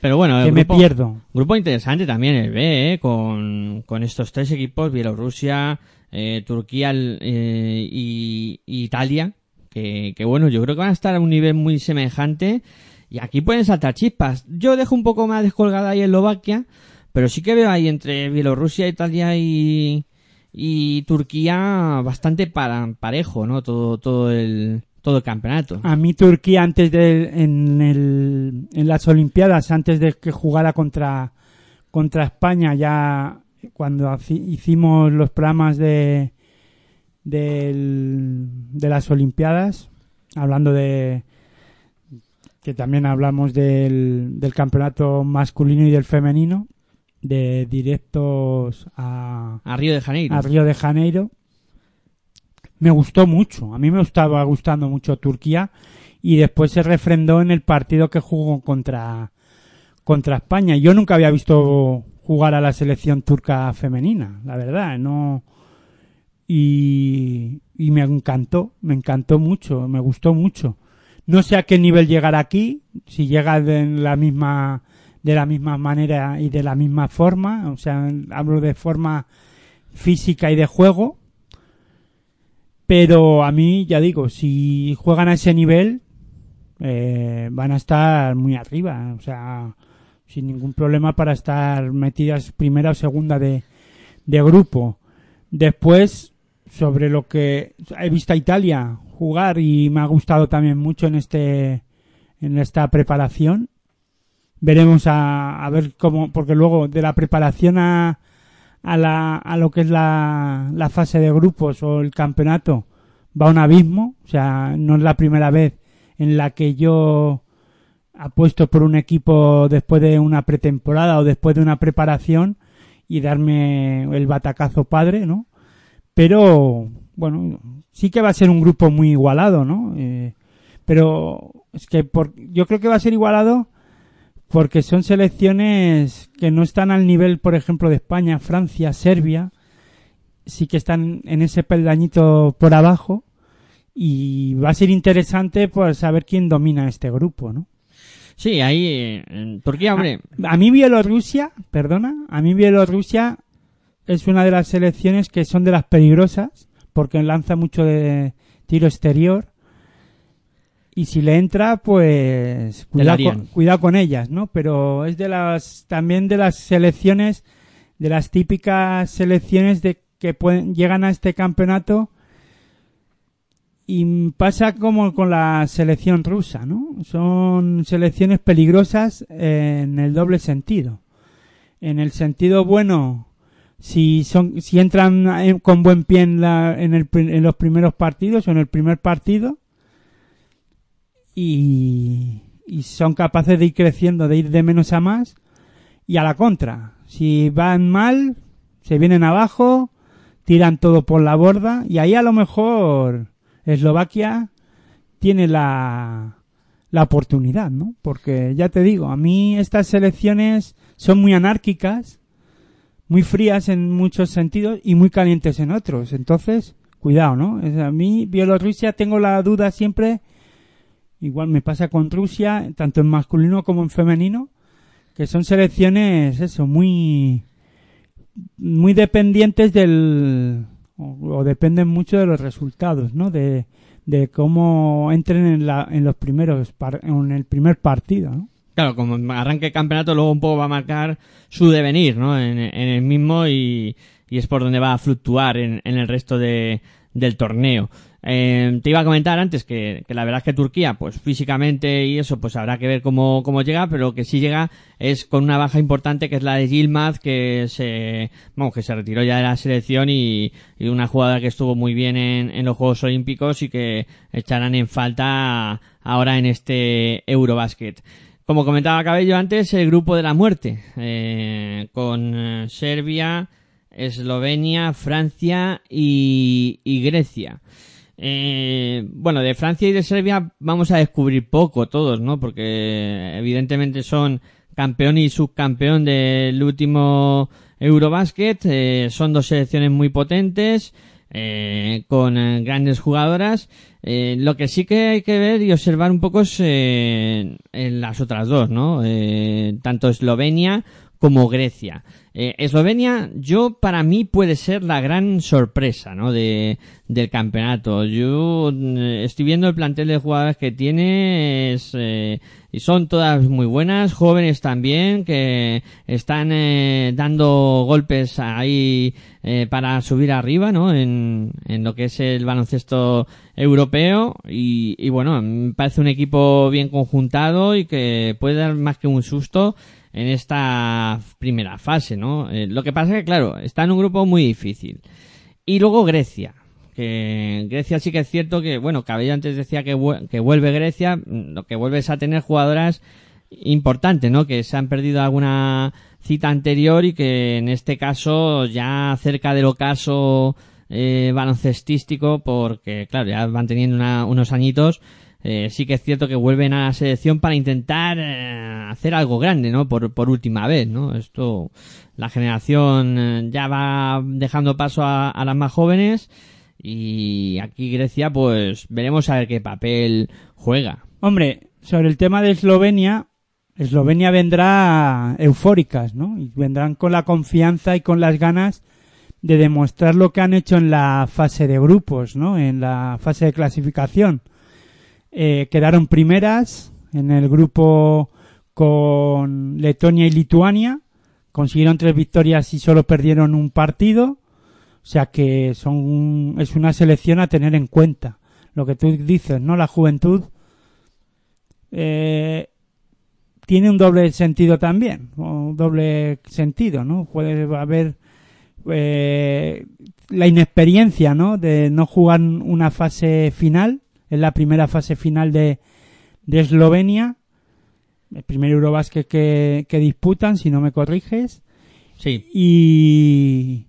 Pero bueno, que me grupo, pierdo. grupo interesante también el B, ¿eh? con, con estos tres equipos, Bielorrusia, eh, Turquía eh, y, y Italia, que, que bueno, yo creo que van a estar a un nivel muy semejante y aquí pueden saltar chispas. Yo dejo un poco más descolgada ahí Eslovaquia, pero sí que veo ahí entre Bielorrusia, Italia y, y Turquía bastante para, parejo, ¿no? Todo, todo el, todo el campeonato. A mí Turquía antes de en, el, en las Olimpiadas, antes de que jugara contra contra España, ya cuando hicimos los programas de de las Olimpiadas, hablando de que también hablamos del, del campeonato masculino y del femenino, de directos a, A Río de Janeiro. a Río de Janeiro. Me gustó mucho, a mí me estaba gustando mucho Turquía y después se refrendó en el partido que jugó contra, contra España. Yo nunca había visto jugar a la selección turca femenina, la verdad, no y, y me encantó, me encantó mucho, me gustó mucho. No sé a qué nivel llegar aquí, si llega de la misma de la misma manera y de la misma forma, o sea, hablo de forma física y de juego, pero a mí, ya digo, si juegan a ese nivel, eh, van a estar muy arriba, o sea, sin ningún problema para estar metidas primera o segunda de, de grupo. Después, sobre lo que he visto a Italia jugar y me ha gustado también mucho en este en esta preparación. Veremos a, a ver cómo, porque luego de la preparación a, a, la, a lo que es la, la fase de grupos o el campeonato va un abismo. O sea, no es la primera vez en la que yo apuesto por un equipo después de una pretemporada o después de una preparación y darme el batacazo padre, ¿no? Pero, bueno, sí que va a ser un grupo muy igualado, ¿no? Eh, pero es que por, yo creo que va a ser igualado porque son selecciones que no están al nivel, por ejemplo, de España, Francia, Serbia, sí que están en ese peldañito por abajo y va a ser interesante pues saber quién domina este grupo, ¿no? Sí, ahí eh, Turquía, hombre, A mí Bielorrusia, perdona, a mí Bielorrusia es una de las selecciones que son de las peligrosas porque lanza mucho de tiro exterior y si le entra pues cuidado con, cuidado con ellas, ¿no? Pero es de las también de las selecciones de las típicas selecciones de que pueden llegan a este campeonato y pasa como con la selección rusa, ¿no? Son selecciones peligrosas en el doble sentido. En el sentido bueno, si son, si entran en- con buen pie en, la- en, el en los primeros partidos o en el primer partido y, y son capaces de ir creciendo, de ir de menos a más y a la contra. Si van mal, se vienen abajo, tiran todo por la borda y ahí a lo mejor Eslovaquia tiene la, la oportunidad, ¿no? Porque ya te digo, a mí estas selecciones son muy anárquicas, muy frías en muchos sentidos y muy calientes en otros. Entonces, cuidado, ¿no? A mí, Bielorrusia, tengo la duda siempre, igual me pasa con Rusia, tanto en masculino como en femenino, que son selecciones, eso, muy, muy dependientes del, o, dependen mucho de los resultados, ¿no? De, de cómo entren en, la, en los primeros, en el primer partido, claro, como arranque el campeonato, luego un poco va a marcar su devenir, ¿no? En, en el mismo y, y es por donde va a fluctuar en, en el resto de, del torneo. Eh, te iba a comentar antes que, que la verdad es que Turquía, pues físicamente y eso, pues habrá que ver cómo, cómo llega, pero que sí llega es con una baja importante que es la de Yilmaz, que se, vamos, que se retiró ya de la selección y, y una jugadora que estuvo muy bien en, en los Juegos Olímpicos y que echarán en falta ahora en este Eurobasket. Como comentaba Cabello antes, el grupo de la muerte, eh, con eh, Serbia, Eslovenia, Francia y, y Grecia. Eh, bueno, de Francia y de Serbia vamos a descubrir poco todos, ¿no? Porque evidentemente son campeón y subcampeón del último Eurobasket. eh, son dos selecciones muy potentes, eh, con eh, grandes jugadoras. Lo que sí que hay que ver y observar un poco es en las otras dos, ¿no? Tanto Eslovenia como Grecia. Eh, Eslovenia, yo para mí puede ser la gran sorpresa, ¿no? De, del campeonato. Yo eh, estoy viendo el plantel de jugadoras que tiene es, eh, y son todas muy buenas, jóvenes también, que están eh, dando golpes ahí eh, para subir arriba, ¿no? En, en lo que es el baloncesto europeo y, y bueno, me parece un equipo bien conjuntado y que puede dar más que un susto en esta primera fase, ¿no? Eh, lo que pasa es que, claro, está en un grupo muy difícil. Y luego Grecia. Que Grecia sí que es cierto que, bueno, Cabello antes decía que, que vuelve Grecia, mm, lo que vuelve es a tener jugadoras importantes, ¿no? Que se han perdido alguna cita anterior y que en este caso ya cerca del ocaso eh, baloncestístico, porque claro, ya van teniendo una- unos añitos, eh, sí que es cierto que vuelven a la selección para intentar eh, hacer algo grande, ¿no? Por, por última vez, ¿no? Esto, la generación eh, ya va dejando paso a, a las más jóvenes y aquí Grecia, pues veremos a ver qué papel juega. Hombre, sobre el tema de Eslovenia, Eslovenia vendrá eufóricas, ¿no? Y vendrán con la confianza y con las ganas de demostrar lo que han hecho en la fase de grupos, ¿no? En la fase de clasificación. Eh, quedaron primeras en el grupo con Letonia y Lituania. Consiguieron tres victorias y solo perdieron un partido. O sea que son, es una selección a tener en cuenta. Lo que tú dices, ¿no? La juventud eh, tiene un doble sentido también, un doble sentido, ¿no? Puede haber eh, la inexperiencia, ¿no? De no jugar una fase final, es la primera fase final de, de Eslovenia, el primer Eurobasket que, que disputan, si no me corriges, Sí, y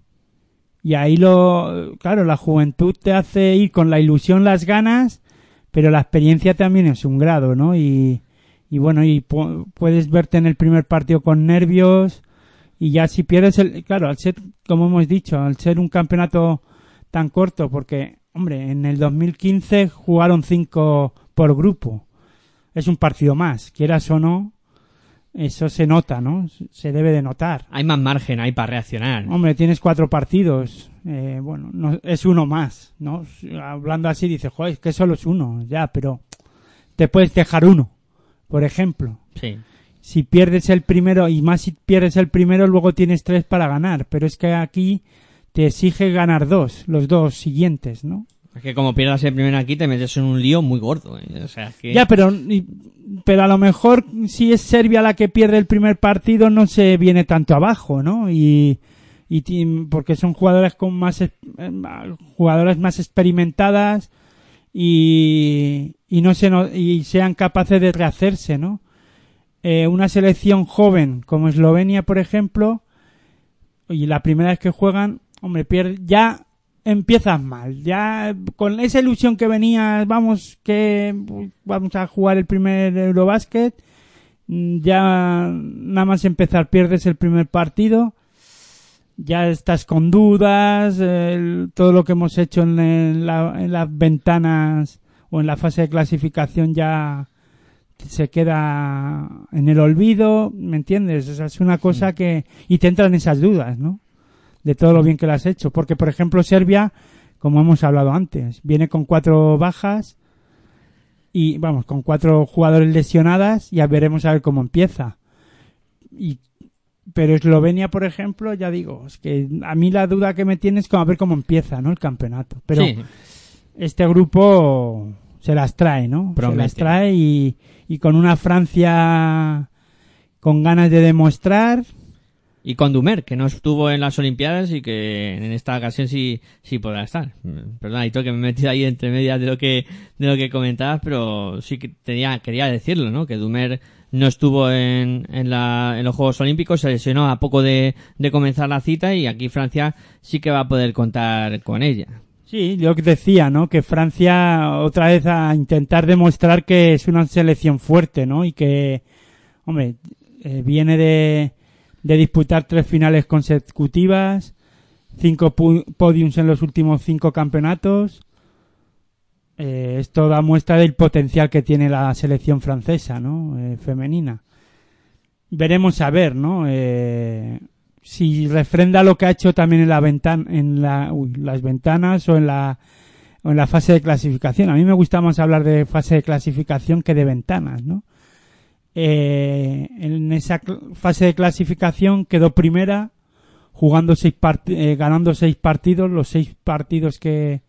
y ahí lo claro la juventud te hace ir con la ilusión las ganas pero la experiencia también es un grado no y, y bueno y pu- puedes verte en el primer partido con nervios y ya si pierdes el claro al ser como hemos dicho al ser un campeonato tan corto porque hombre en el 2015 jugaron cinco por grupo es un partido más quieras o no eso se nota no se debe de notar hay más margen ahí para reaccionar. Hombre, tienes cuatro partidos. Eh, bueno, no, es uno más, ¿no? Hablando así, dices, joder, es que solo es uno, ya, pero te puedes dejar uno, por ejemplo. Sí. Si pierdes el primero, y más si pierdes el primero, luego tienes tres para ganar. Pero es que aquí te exige ganar dos, los dos siguientes, ¿no? Es que como pierdas el primero aquí te metes en un lío muy gordo. ¿eh? O sea, es que... Ya, pero, pero a lo mejor si es Serbia la que pierde el primer partido no se viene tanto abajo, ¿no? Y, y porque son jugadores con más jugadoras más experimentadas y, y no se no- y sean capaces de rehacerse, ¿no? Eh, una selección joven como Eslovenia, por ejemplo, y la primera vez que juegan, hombre, pierde, ya empiezas mal, ya con esa ilusión que venías, vamos que vamos a jugar el primer Eurobasket, mm, ya nada más empezar pierdes el primer partido, ya estás con dudas, el- todo lo que hemos hecho en, la- en las ventanas o en la fase de clasificación ya se queda en el olvido, ¿me entiendes? O sea, es una cosa que... Y te entran esas dudas, ¿no? De todo lo bien que lo has hecho. Porque, por ejemplo, Serbia, como hemos hablado antes, viene con cuatro bajas y, vamos, con cuatro jugadores lesionadas, ya veremos a ver cómo empieza. Y, pero Eslovenia, por ejemplo, ya digo, es que a mí la duda que me tiene es como a ver cómo empieza, ¿no? El campeonato. Pero Sí. este grupo se las trae, ¿no? Promete. Se las trae y, y con una Francia con ganas de demostrar. Y con Dumer, que no estuvo en las Olimpiadas y que en esta ocasión sí, sí podrá estar. Perdona, Hito, que me he metido ahí entre medias de lo que, de lo que comentabas, pero sí que tenía, quería decirlo, ¿no? Que Dumer no estuvo en, en, la, en los Juegos Olímpicos, se lesionó a poco de, de comenzar la cita y aquí Francia sí que va a poder contar con ella. Sí, yo que decía, ¿no? Que Francia otra vez a intentar demostrar que es una selección fuerte, ¿no? Y que, hombre, eh, viene de, de disputar tres finales consecutivas, cinco podiums en los últimos cinco campeonatos. Eh, esto da muestra del potencial que tiene la selección francesa, ¿no? Eh, femenina. Veremos a ver, ¿no? Eh, si refrenda lo que ha hecho también en la ventana, en la, uy, las ventanas o en la, o en la fase de clasificación. A mí me gusta más hablar de fase de clasificación que de ventanas, ¿no? Eh, en esa fase de clasificación quedó primera, jugando seis eh, ganando seis partidos, los seis partidos que,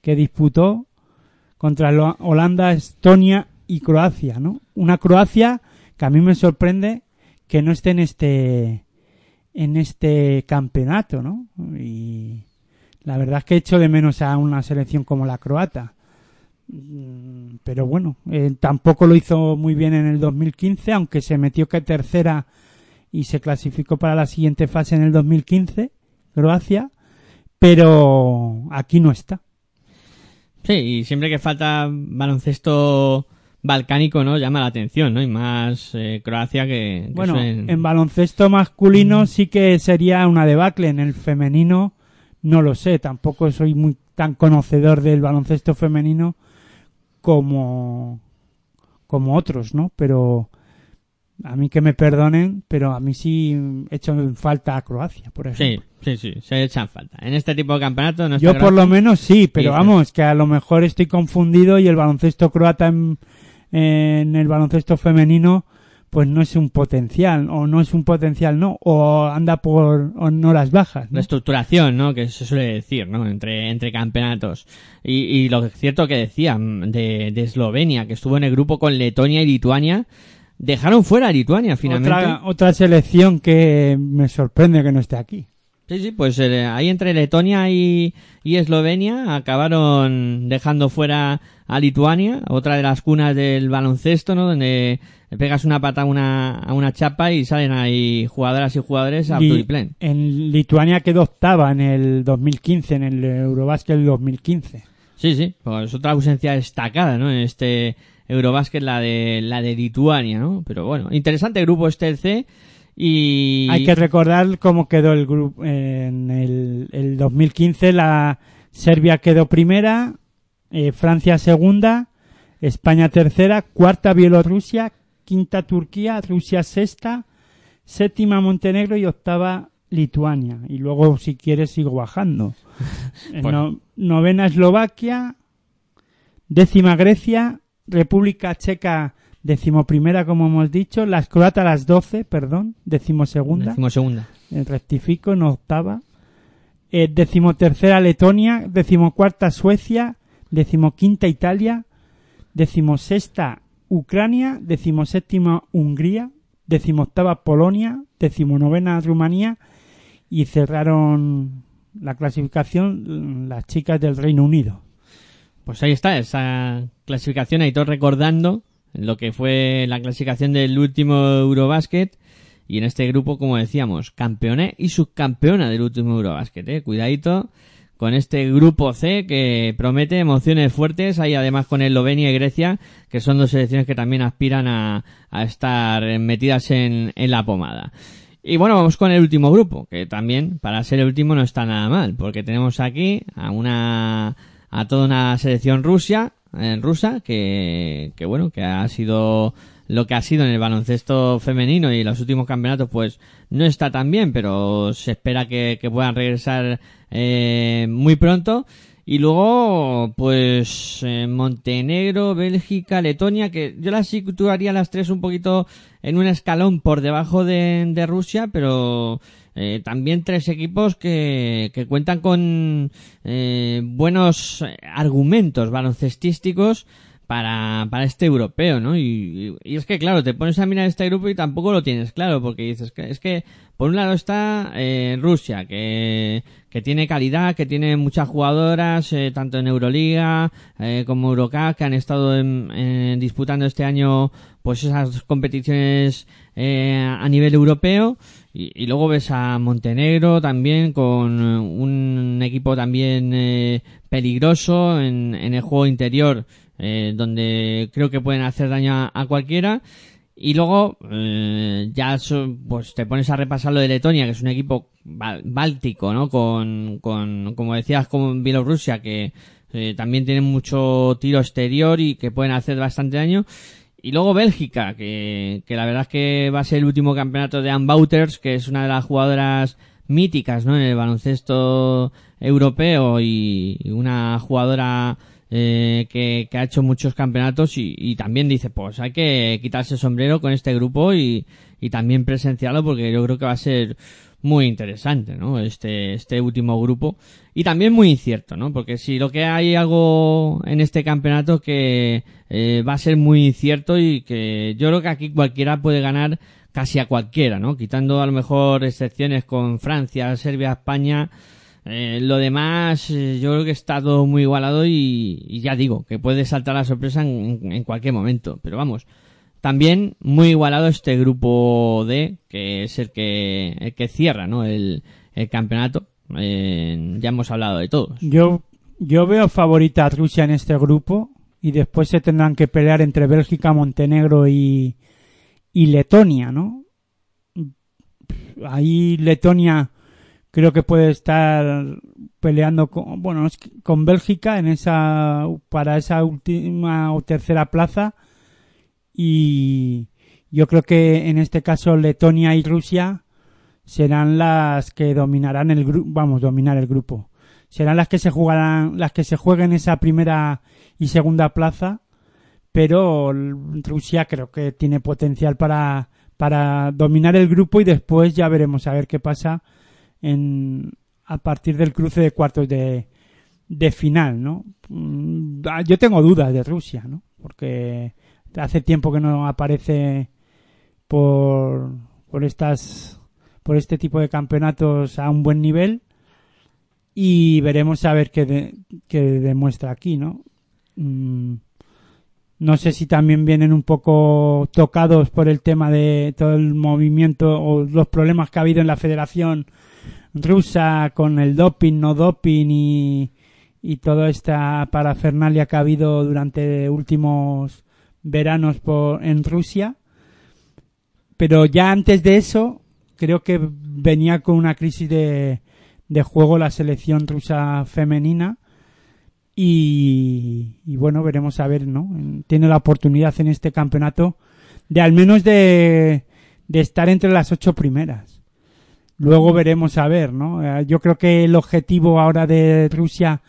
que disputó contra Holanda, Estonia y Croacia, ¿no? Una Croacia que a mí me sorprende que no esté en este en este campeonato, ¿no? Y la verdad es que echo de menos a una selección como la croata. Mm, Pero bueno, eh, tampoco lo hizo muy bien en el 2015, aunque se metió que tercera y se clasificó para la siguiente fase en el 2015, Croacia, pero aquí no está. Sí, y siempre que falta baloncesto balcánico, ¿no? Llama la atención, ¿no? Y más eh, Croacia que, que Bueno, suelen- en baloncesto masculino sí que sería una debacle. En el femenino no lo sé. Tampoco soy muy tan conocedor del baloncesto femenino como, como otros, ¿no? Pero a mí que me perdonen, pero a mí sí he hecho falta a Croacia, por Sí, ejemplo. sí, sí, se echan falta. En este tipo de campeonato no Yo por lo menos sí, pero Sí, vamos, que a lo mejor estoy confundido y el baloncesto croata en, en el baloncesto femenino pues no es un potencial, o no es un potencial, no, o anda por horas bajas, ¿no? La estructuración, ¿no? Que se suele decir, ¿no? Entre, entre campeonatos. Y, y lo cierto que decía mm, de, de Eslovenia, que estuvo en el grupo con Letonia y Lituania, dejaron fuera a Lituania finalmente. Otra, otra selección que me sorprende que no esté aquí. Sí, sí, pues eh, ahí entre Letonia y, y Eslovenia acabaron dejando fuera a Lituania, otra de las cunas del baloncesto, ¿no? Donde pegas una pata a una, a una chapa y salen ahí jugadoras y jugadores a pluriplén. en Lituania quedó octava en el 2015, en el Eurobasket del 2015. Sí, sí, pues otra ausencia destacada, ¿no? En este Eurobasket, la de, la de Lituania, ¿no? Pero bueno, interesante grupo este el C y... Hay que recordar cómo quedó el grupo en el, el 2015. La Serbia quedó primera, eh, Francia segunda, España tercera, cuarta Bielorrusia, quinta Turquía, Rusia sexta, séptima Montenegro y octava Lituania. Y luego, si quieres, sigo bajando. Eh, Bueno. no- novena Eslovaquia, décima Grecia, República Checa decimoprimera, como hemos dicho, las croatas las 12, perdón, decimosegunda, Decimosegunda. eh, rectifico, no octava, eh, decimotercera Letonia, decimocuarta Suecia, decimoquinta Italia, decimosexta Ucrania, decimoséptima Hungría, decimoctava Polonia, decimonovena Rumanía y cerraron la clasificación mm, las chicas del Reino Unido. Pues ahí está, esa clasificación, ahí todos recordando lo que fue la clasificación del último Eurobasket. Y en este grupo, como decíamos, campeona y subcampeona del último Eurobasket, eh. Cuidadito con este grupo C que promete emociones fuertes. Hay además con Eslovenia y Grecia, que son dos selecciones que también aspiran a, a estar metidas en, en la pomada. Y bueno, vamos con el último grupo, que también para ser el último no está nada mal, porque tenemos aquí a una a toda una selección rusia, eh, rusa que, que bueno, que ha sido lo que ha sido en el baloncesto femenino y los últimos campeonatos pues no está tan bien, pero se espera que, que puedan regresar eh, muy pronto. Y luego, pues, eh, Montenegro, Bélgica, Letonia, que yo las situaría las tres un poquito en un escalón por debajo de, de Rusia, pero eh, también tres equipos que, que cuentan con buenos argumentos baloncestísticos para, para este europeo, ¿no? Y, es que, claro, te pones a mirar este grupo y tampoco lo tienes claro, porque dices que es que, por un lado está eh, Rusia, que, que tiene calidad, que tiene muchas jugadoras, eh, tanto en Euroliga eh, como Eurocup, que han estado en- disputando este año pues esas competiciones eh, a nivel europeo. Y, luego ves a Montenegro también con un equipo también eh, peligroso en, en el juego interior, eh, donde creo que pueden hacer daño a, cualquiera. Y luego eh, ya so- pues te pones a repasar lo de Letonia, que es un equipo báltico, ¿no? Con, con como decías, con Bielorrusia, que eh, también tienen mucho tiro exterior y que pueden hacer bastante daño. Y luego Bélgica, que, que la verdad es que va a ser el último campeonato de Ann Wouters, que es una de las jugadoras míticas, ¿no? En el baloncesto europeo y una jugadora eh, que, que ha hecho muchos campeonatos y, y también dice, pues hay que quitarse el sombrero con este grupo y, y también presenciarlo porque yo creo que va a ser muy interesante, ¿no? Este, este último grupo. Y también muy incierto, ¿no? Porque si lo que hay algo en este campeonato que eh, va a ser muy incierto y que yo creo que aquí cualquiera puede ganar casi a cualquiera, ¿no? Quitando a lo mejor excepciones con Francia, Serbia, España. Eh, lo demás, eh, yo creo que está todo muy igualado y, ya digo, que puede saltar la sorpresa en, en- cualquier momento. Pero vamos, también muy igualado este grupo D, que es el que, que cierra, ¿no? El, el campeonato. Eh, ya hemos hablado de todos. Yo Yo veo favorita a Rusia en este grupo y después se tendrán que pelear entre Bélgica, Montenegro y, y Letonia, ¿no? Ahí Letonia creo que puede estar peleando con, bueno, con Bélgica en esa para esa última o tercera plaza y yo creo que en este caso Letonia y Rusia serán las que dominarán el grupo, vamos, dominar el grupo. Serán las que se jugarán, las que se jueguen esa primera y segunda plaza, pero Rusia creo que tiene potencial para para dominar el grupo y después ya veremos a ver qué pasa en a partir del cruce de cuartos de de final, ¿no? Mm, ah, Yo tengo dudas de Rusia, ¿no? Porque hace tiempo que no aparece por por estas por este tipo de campeonatos a un buen nivel y veremos a ver qué, de- qué demuestra aquí, ¿no? Mm, no sé si también vienen un poco tocados por el tema de todo el movimiento o los problemas que ha habido en la Federación Rusa con el doping, no doping y, y toda esta parafernalia que ha habido durante últimos veranos por, en Rusia. Pero ya antes de eso, creo que venía con una crisis de, de juego la selección rusa femenina. Y, y bueno, veremos a ver, ¿no? Tiene la oportunidad en este campeonato de al menos de, de estar entre las ocho primeras. Luego veremos a ver, ¿no? Eh, Yo creo que el objetivo ahora de Rusia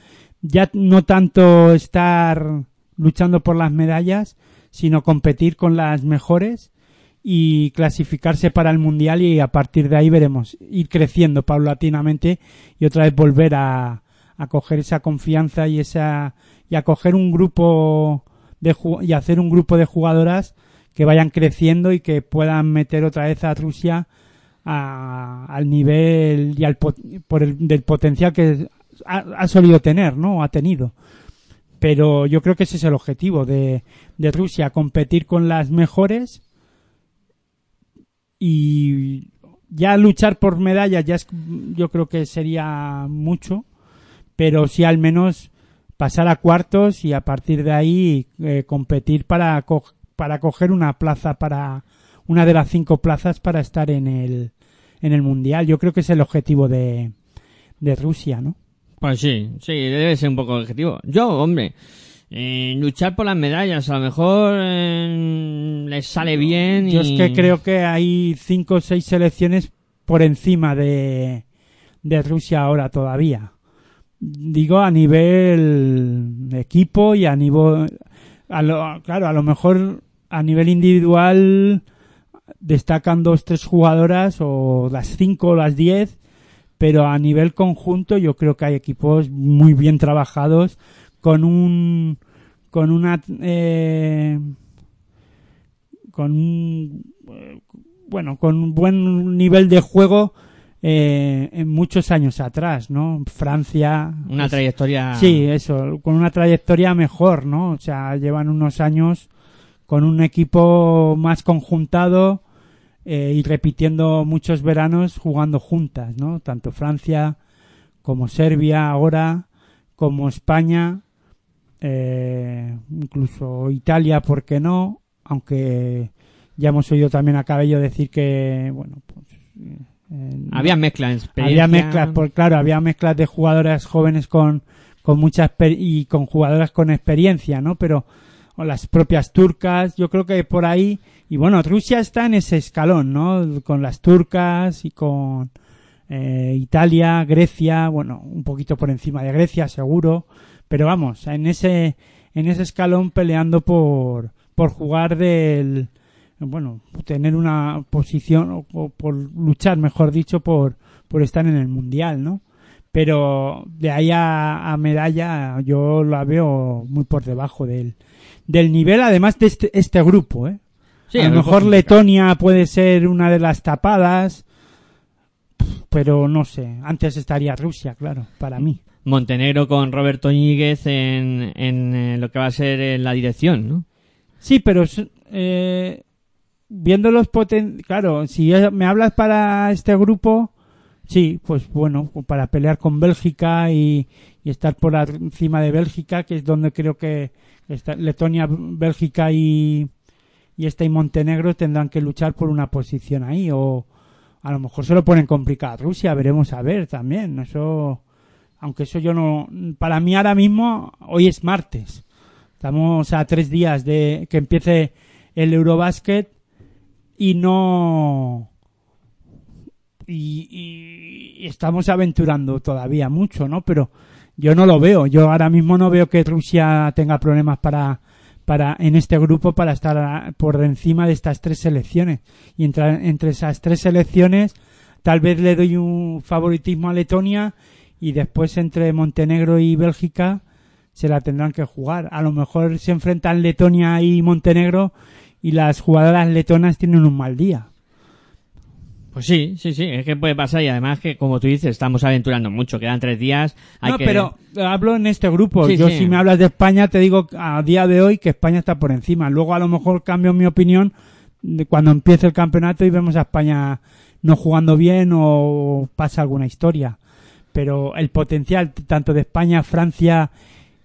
ya no tanto estar luchando por las medallas, sino competir con las mejores y clasificarse para el mundial y a partir de ahí veremos ir creciendo paulatinamente y otra vez volver a, coger esa confianza y esa y a coger un grupo de y hacer un grupo de jugadoras que vayan creciendo y que puedan meter otra vez a Rusia a- al nivel y al por el, del potencial que ha, ha solido tener, ¿no? Ha tenido. Pero yo creo que ese es el objetivo de, de Rusia, competir con las mejores y ya luchar por medallas ya es, yo creo que sería mucho, pero sí al menos pasar a cuartos y a partir de ahí eh, competir para co- para coger una plaza para una de las cinco plazas para estar en el en el mundial. Yo creo que es el objetivo de de Rusia, ¿no? Pues sí, sí, debe ser un poco objetivo. Yo, hombre, eh, luchar por las medallas, a lo mejor eh, les sale bien y... Yo es que creo que hay cinco o seis selecciones por encima de, de Rusia ahora todavía. Digo a nivel equipo y a nivel... A lo, claro, a lo mejor a nivel individual destacan dos, tres jugadoras o las cinco o las diez, pero a nivel conjunto yo creo que hay equipos muy bien trabajados con un con una eh, con un bueno con un buen nivel de juego eh, en muchos años atrás no Francia Una trayectoria... sí eso con una trayectoria mejor no o sea llevan unos años con un equipo más conjuntado eh, y repitiendo muchos veranos jugando juntas no tanto Francia como Serbia ahora como España eh, incluso Italia, ¿por qué no? Aunque ya hemos oído también a Cabello decir que, bueno, pues... eh, Había mezcla en experiencia. había mezclas, por, claro, había mezclas de jugadoras jóvenes con, con mucha exper- y con jugadoras con experiencia, ¿no? Pero o las propias turcas, yo creo que por ahí, y bueno, Rusia está en ese escalón, ¿no? Con las turcas y con eh, Italia, Grecia, bueno, un poquito por encima de Grecia, seguro, pero vamos, en ese, en ese escalón peleando por, por jugar del, bueno, tener una posición o, por luchar, mejor dicho, por, por estar en el mundial, ¿no? Pero de ahí a, a medalla yo la veo muy por debajo del, del nivel, además de este, este grupo, ¿eh? Sí, a lo mejor. Letonia puede ser una de las tapadas, pero no sé. Antes estaría Rusia, claro, para mí. Montenegro con Roberto Ñíguez en, en eh, lo que va a ser eh, la dirección, ¿no? Sí, pero eh, viendo los poten... Claro, si me hablas para este grupo, sí, pues bueno, para pelear con Bélgica y, y estar por encima de Bélgica, que es donde creo que está Letonia, Bélgica y, y esta y Montenegro tendrán que luchar por una posición ahí o a lo mejor se lo ponen complicado Rusia, veremos a ver también, eso aunque eso yo no para mí ahora mismo hoy es martes. Estamos a tres días de que empiece el Eurobasket y no y estamos aventurando todavía mucho, ¿no? Pero yo no lo veo. Yo ahora mismo no veo que Rusia tenga problemas para para en este grupo para estar por encima de estas tres selecciones y entre, entre esas tres selecciones tal vez le doy un favoritismo a Letonia y después entre Montenegro y Bélgica se la tendrán que jugar. A lo mejor se enfrentan Letonia y Montenegro y las jugadoras letonas tienen un mal día. Pues sí, sí, sí, es que puede pasar y además que, como tú dices, estamos aventurando mucho, quedan tres días. Hay no, que... pero hablo en este grupo. Sí, Yo sí. si me hablas de España te digo a día de hoy que España está por encima. Luego a lo mejor cambio mi opinión de cuando empiece el campeonato y vemos a España no jugando bien o pasa alguna historia. Pero el potencial tanto de España, Francia,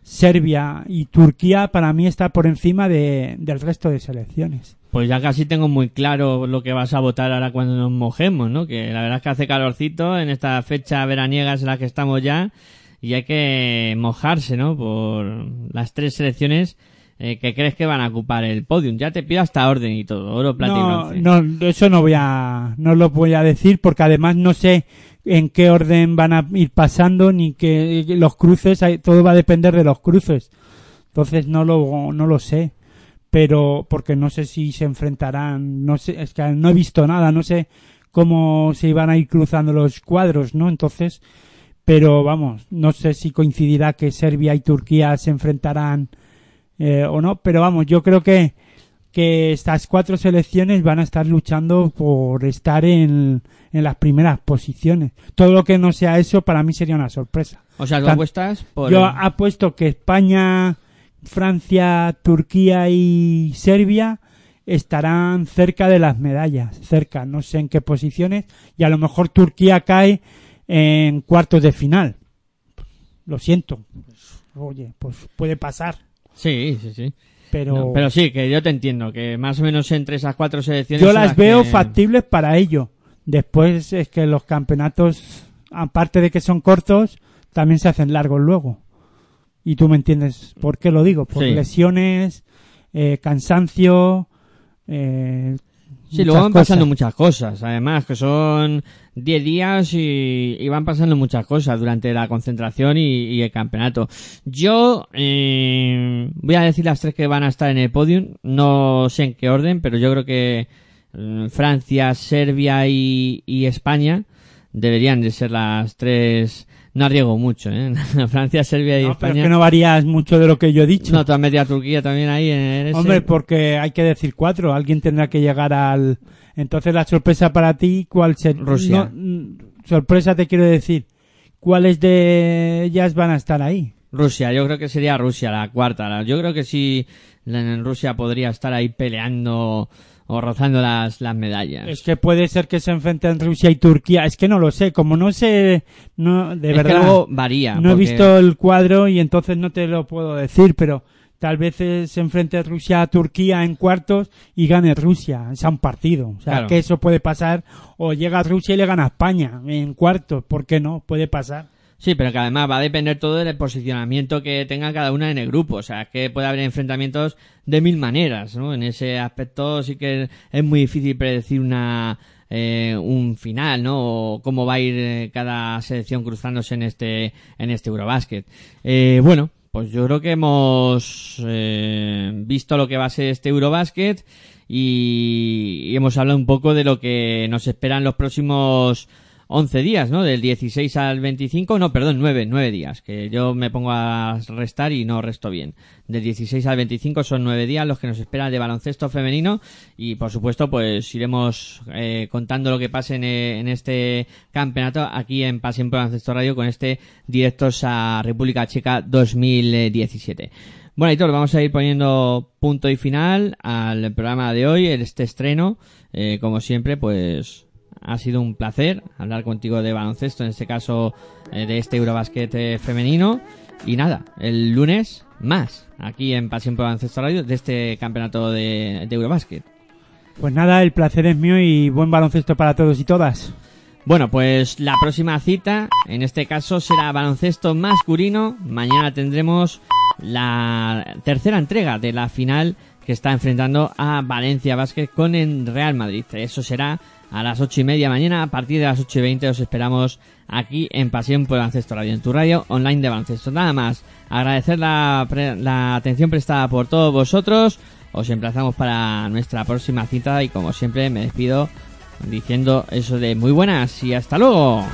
Serbia y Turquía para mí está por encima de, del resto de selecciones. Pues ya casi tengo muy claro lo que vas a votar ahora cuando nos mojemos, ¿no? Que la verdad es que hace calorcito en esta fecha veraniega en la que estamos ya y hay que mojarse, ¿no? Por las tres selecciones eh, que crees que van a ocupar el podium. Ya te pido hasta orden y todo, oro, plata y No, bronce. no, eso no voy a, no lo voy a decir porque además no sé en qué orden van a ir pasando ni que los cruces, todo va a depender de los cruces. Entonces no lo, no lo sé. Pero, porque no sé si se enfrentarán, no sé, es que no he visto nada, no sé cómo se iban a ir cruzando los cuadros, ¿no? Entonces, pero vamos, no sé si coincidirá que Serbia y Turquía se enfrentarán eh, o no, pero vamos, yo creo que, que estas cuatro selecciones van a estar luchando por estar en, en las primeras posiciones. Todo lo que no sea eso para mí sería una sorpresa. O sea, apuestas por... Yo apuesto que España, Francia, Turquía y Serbia estarán cerca de las medallas, cerca, no sé en qué posiciones, y a lo mejor Turquía cae en cuartos de final. Lo siento. Pues, oye, pues puede pasar, Sí, sí, sí. Pero, No, pero sí, que yo te entiendo, que más o menos entre esas cuatro selecciones... yo las veo que- factibles para ello. Después es que los campeonatos, aparte de que son cortos, también se hacen largos luego. Y tú me entiendes por qué lo digo. Por Sí. lesiones, eh, cansancio. Eh, Sí, luego van pasando cosas. muchas cosas, además, que son 10 días y, y van pasando muchas cosas durante la concentración y, y el campeonato. Yo eh, voy a decir las tres que van a estar en el podium, no sé en qué orden, pero yo creo que eh, Francia, Serbia y, y España deberían de ser las tres... No arriesgo mucho, ¿eh? Francia, Serbia y No, pero es España. que no varías mucho de lo que yo he dicho. No, tú has metido a Turquía también ahí en. Hombre, porque hay que decir cuatro. Alguien tendrá que llegar al. Entonces, la sorpresa para ti, ¿cuál sería? Rusia. No, mm, sorpresa te quiero decir. ¿Cuáles de ellas van a estar ahí? Rusia, yo creo que sería Rusia la cuarta. Yo creo que sí, en Rusia podría estar ahí peleando o rozando las, las medallas. Es que puede ser que se enfrenten Rusia y Turquía. Es que no lo sé. Como no sé. No, de Es verdad. que luego varía. no he visto el cuadro y entonces no te lo puedo decir, pero tal vez se enfrente Rusia a Turquía en cuartos y gane Rusia. Es un partido. O sea, Claro. que eso puede pasar. O llega Rusia y le gana a España en cuartos. ¿Por qué no? Puede pasar. Sí, pero que además va a depender todo del posicionamiento que tenga cada una en el grupo. O sea, que puede haber enfrentamientos de mil maneras, ¿no? En ese aspecto sí que es muy difícil predecir una eh, un final, ¿no? O cómo va a ir eh, cada selección cruzándose en este en este Eurobasket. Eh, bueno, pues yo creo que hemos eh, visto lo que va a ser este Eurobasket y, y hemos hablado un poco de lo que nos esperan los próximos 11 días, ¿no? Del 16 al 25, no, perdón, 9, 9 días, que yo me pongo a restar y no resto bien. Del 16 al 25 son 9 días los que nos esperan de baloncesto femenino y por supuesto pues iremos eh, contando lo que pase en, eh, en este campeonato aquí en Pasión por Baloncesto Radio con este Directos a República Checa 2017. Bueno, Aitor, vamos a ir poniendo punto y final al programa de hoy, este estreno, eh, como siempre, pues ha sido un placer hablar contigo de baloncesto, en este caso eh, de este Eurobasket eh, femenino. Y nada, el lunes más, aquí en Pasión por Baloncesto Radio, de este campeonato de, de Eurobasket. Pues nada, el placer es mío y buen baloncesto para todos y todas. Bueno, pues la próxima cita, en este caso, será baloncesto masculino. Mañana tendremos la tercera entrega de la final que está enfrentando a Valencia Basket con el Real Madrid. Eso será a las ocho y media mañana. A partir de las ocho y veinte os esperamos aquí en Pasión por el Baloncesto Radio, en tu radio online de baloncesto. Nada más, agradecer la, la atención prestada por todos vosotros. Os emplazamos para nuestra próxima cita y como siempre me despido diciendo eso de muy buenas y hasta luego.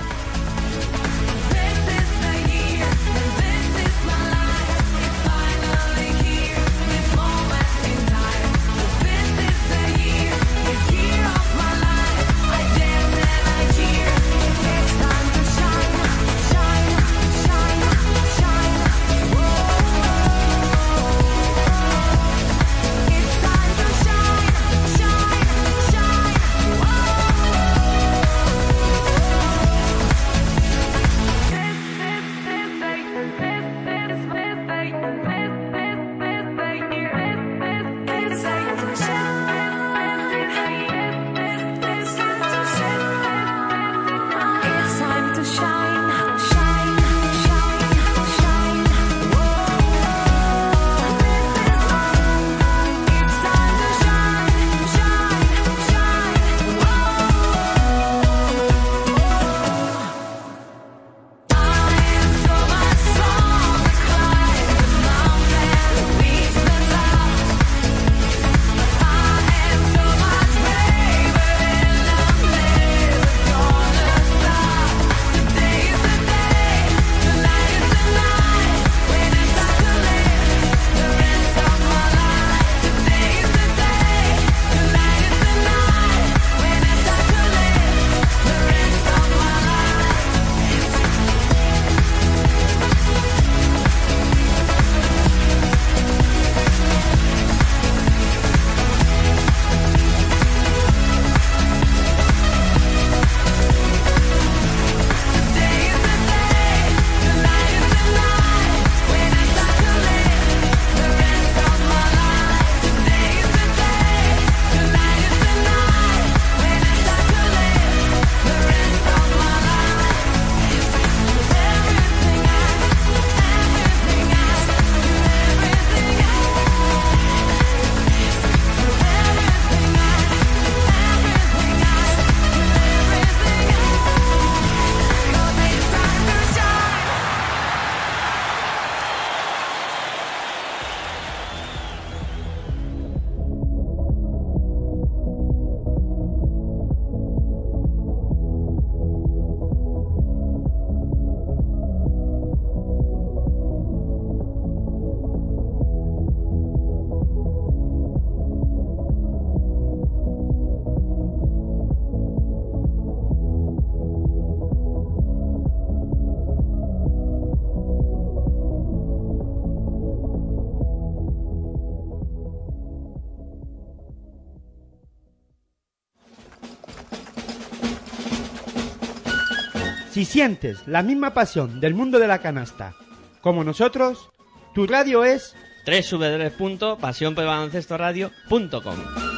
Sientes la misma pasión del mundo de la canasta como nosotros, tu radio es www.pasionporbaloncestoradio.com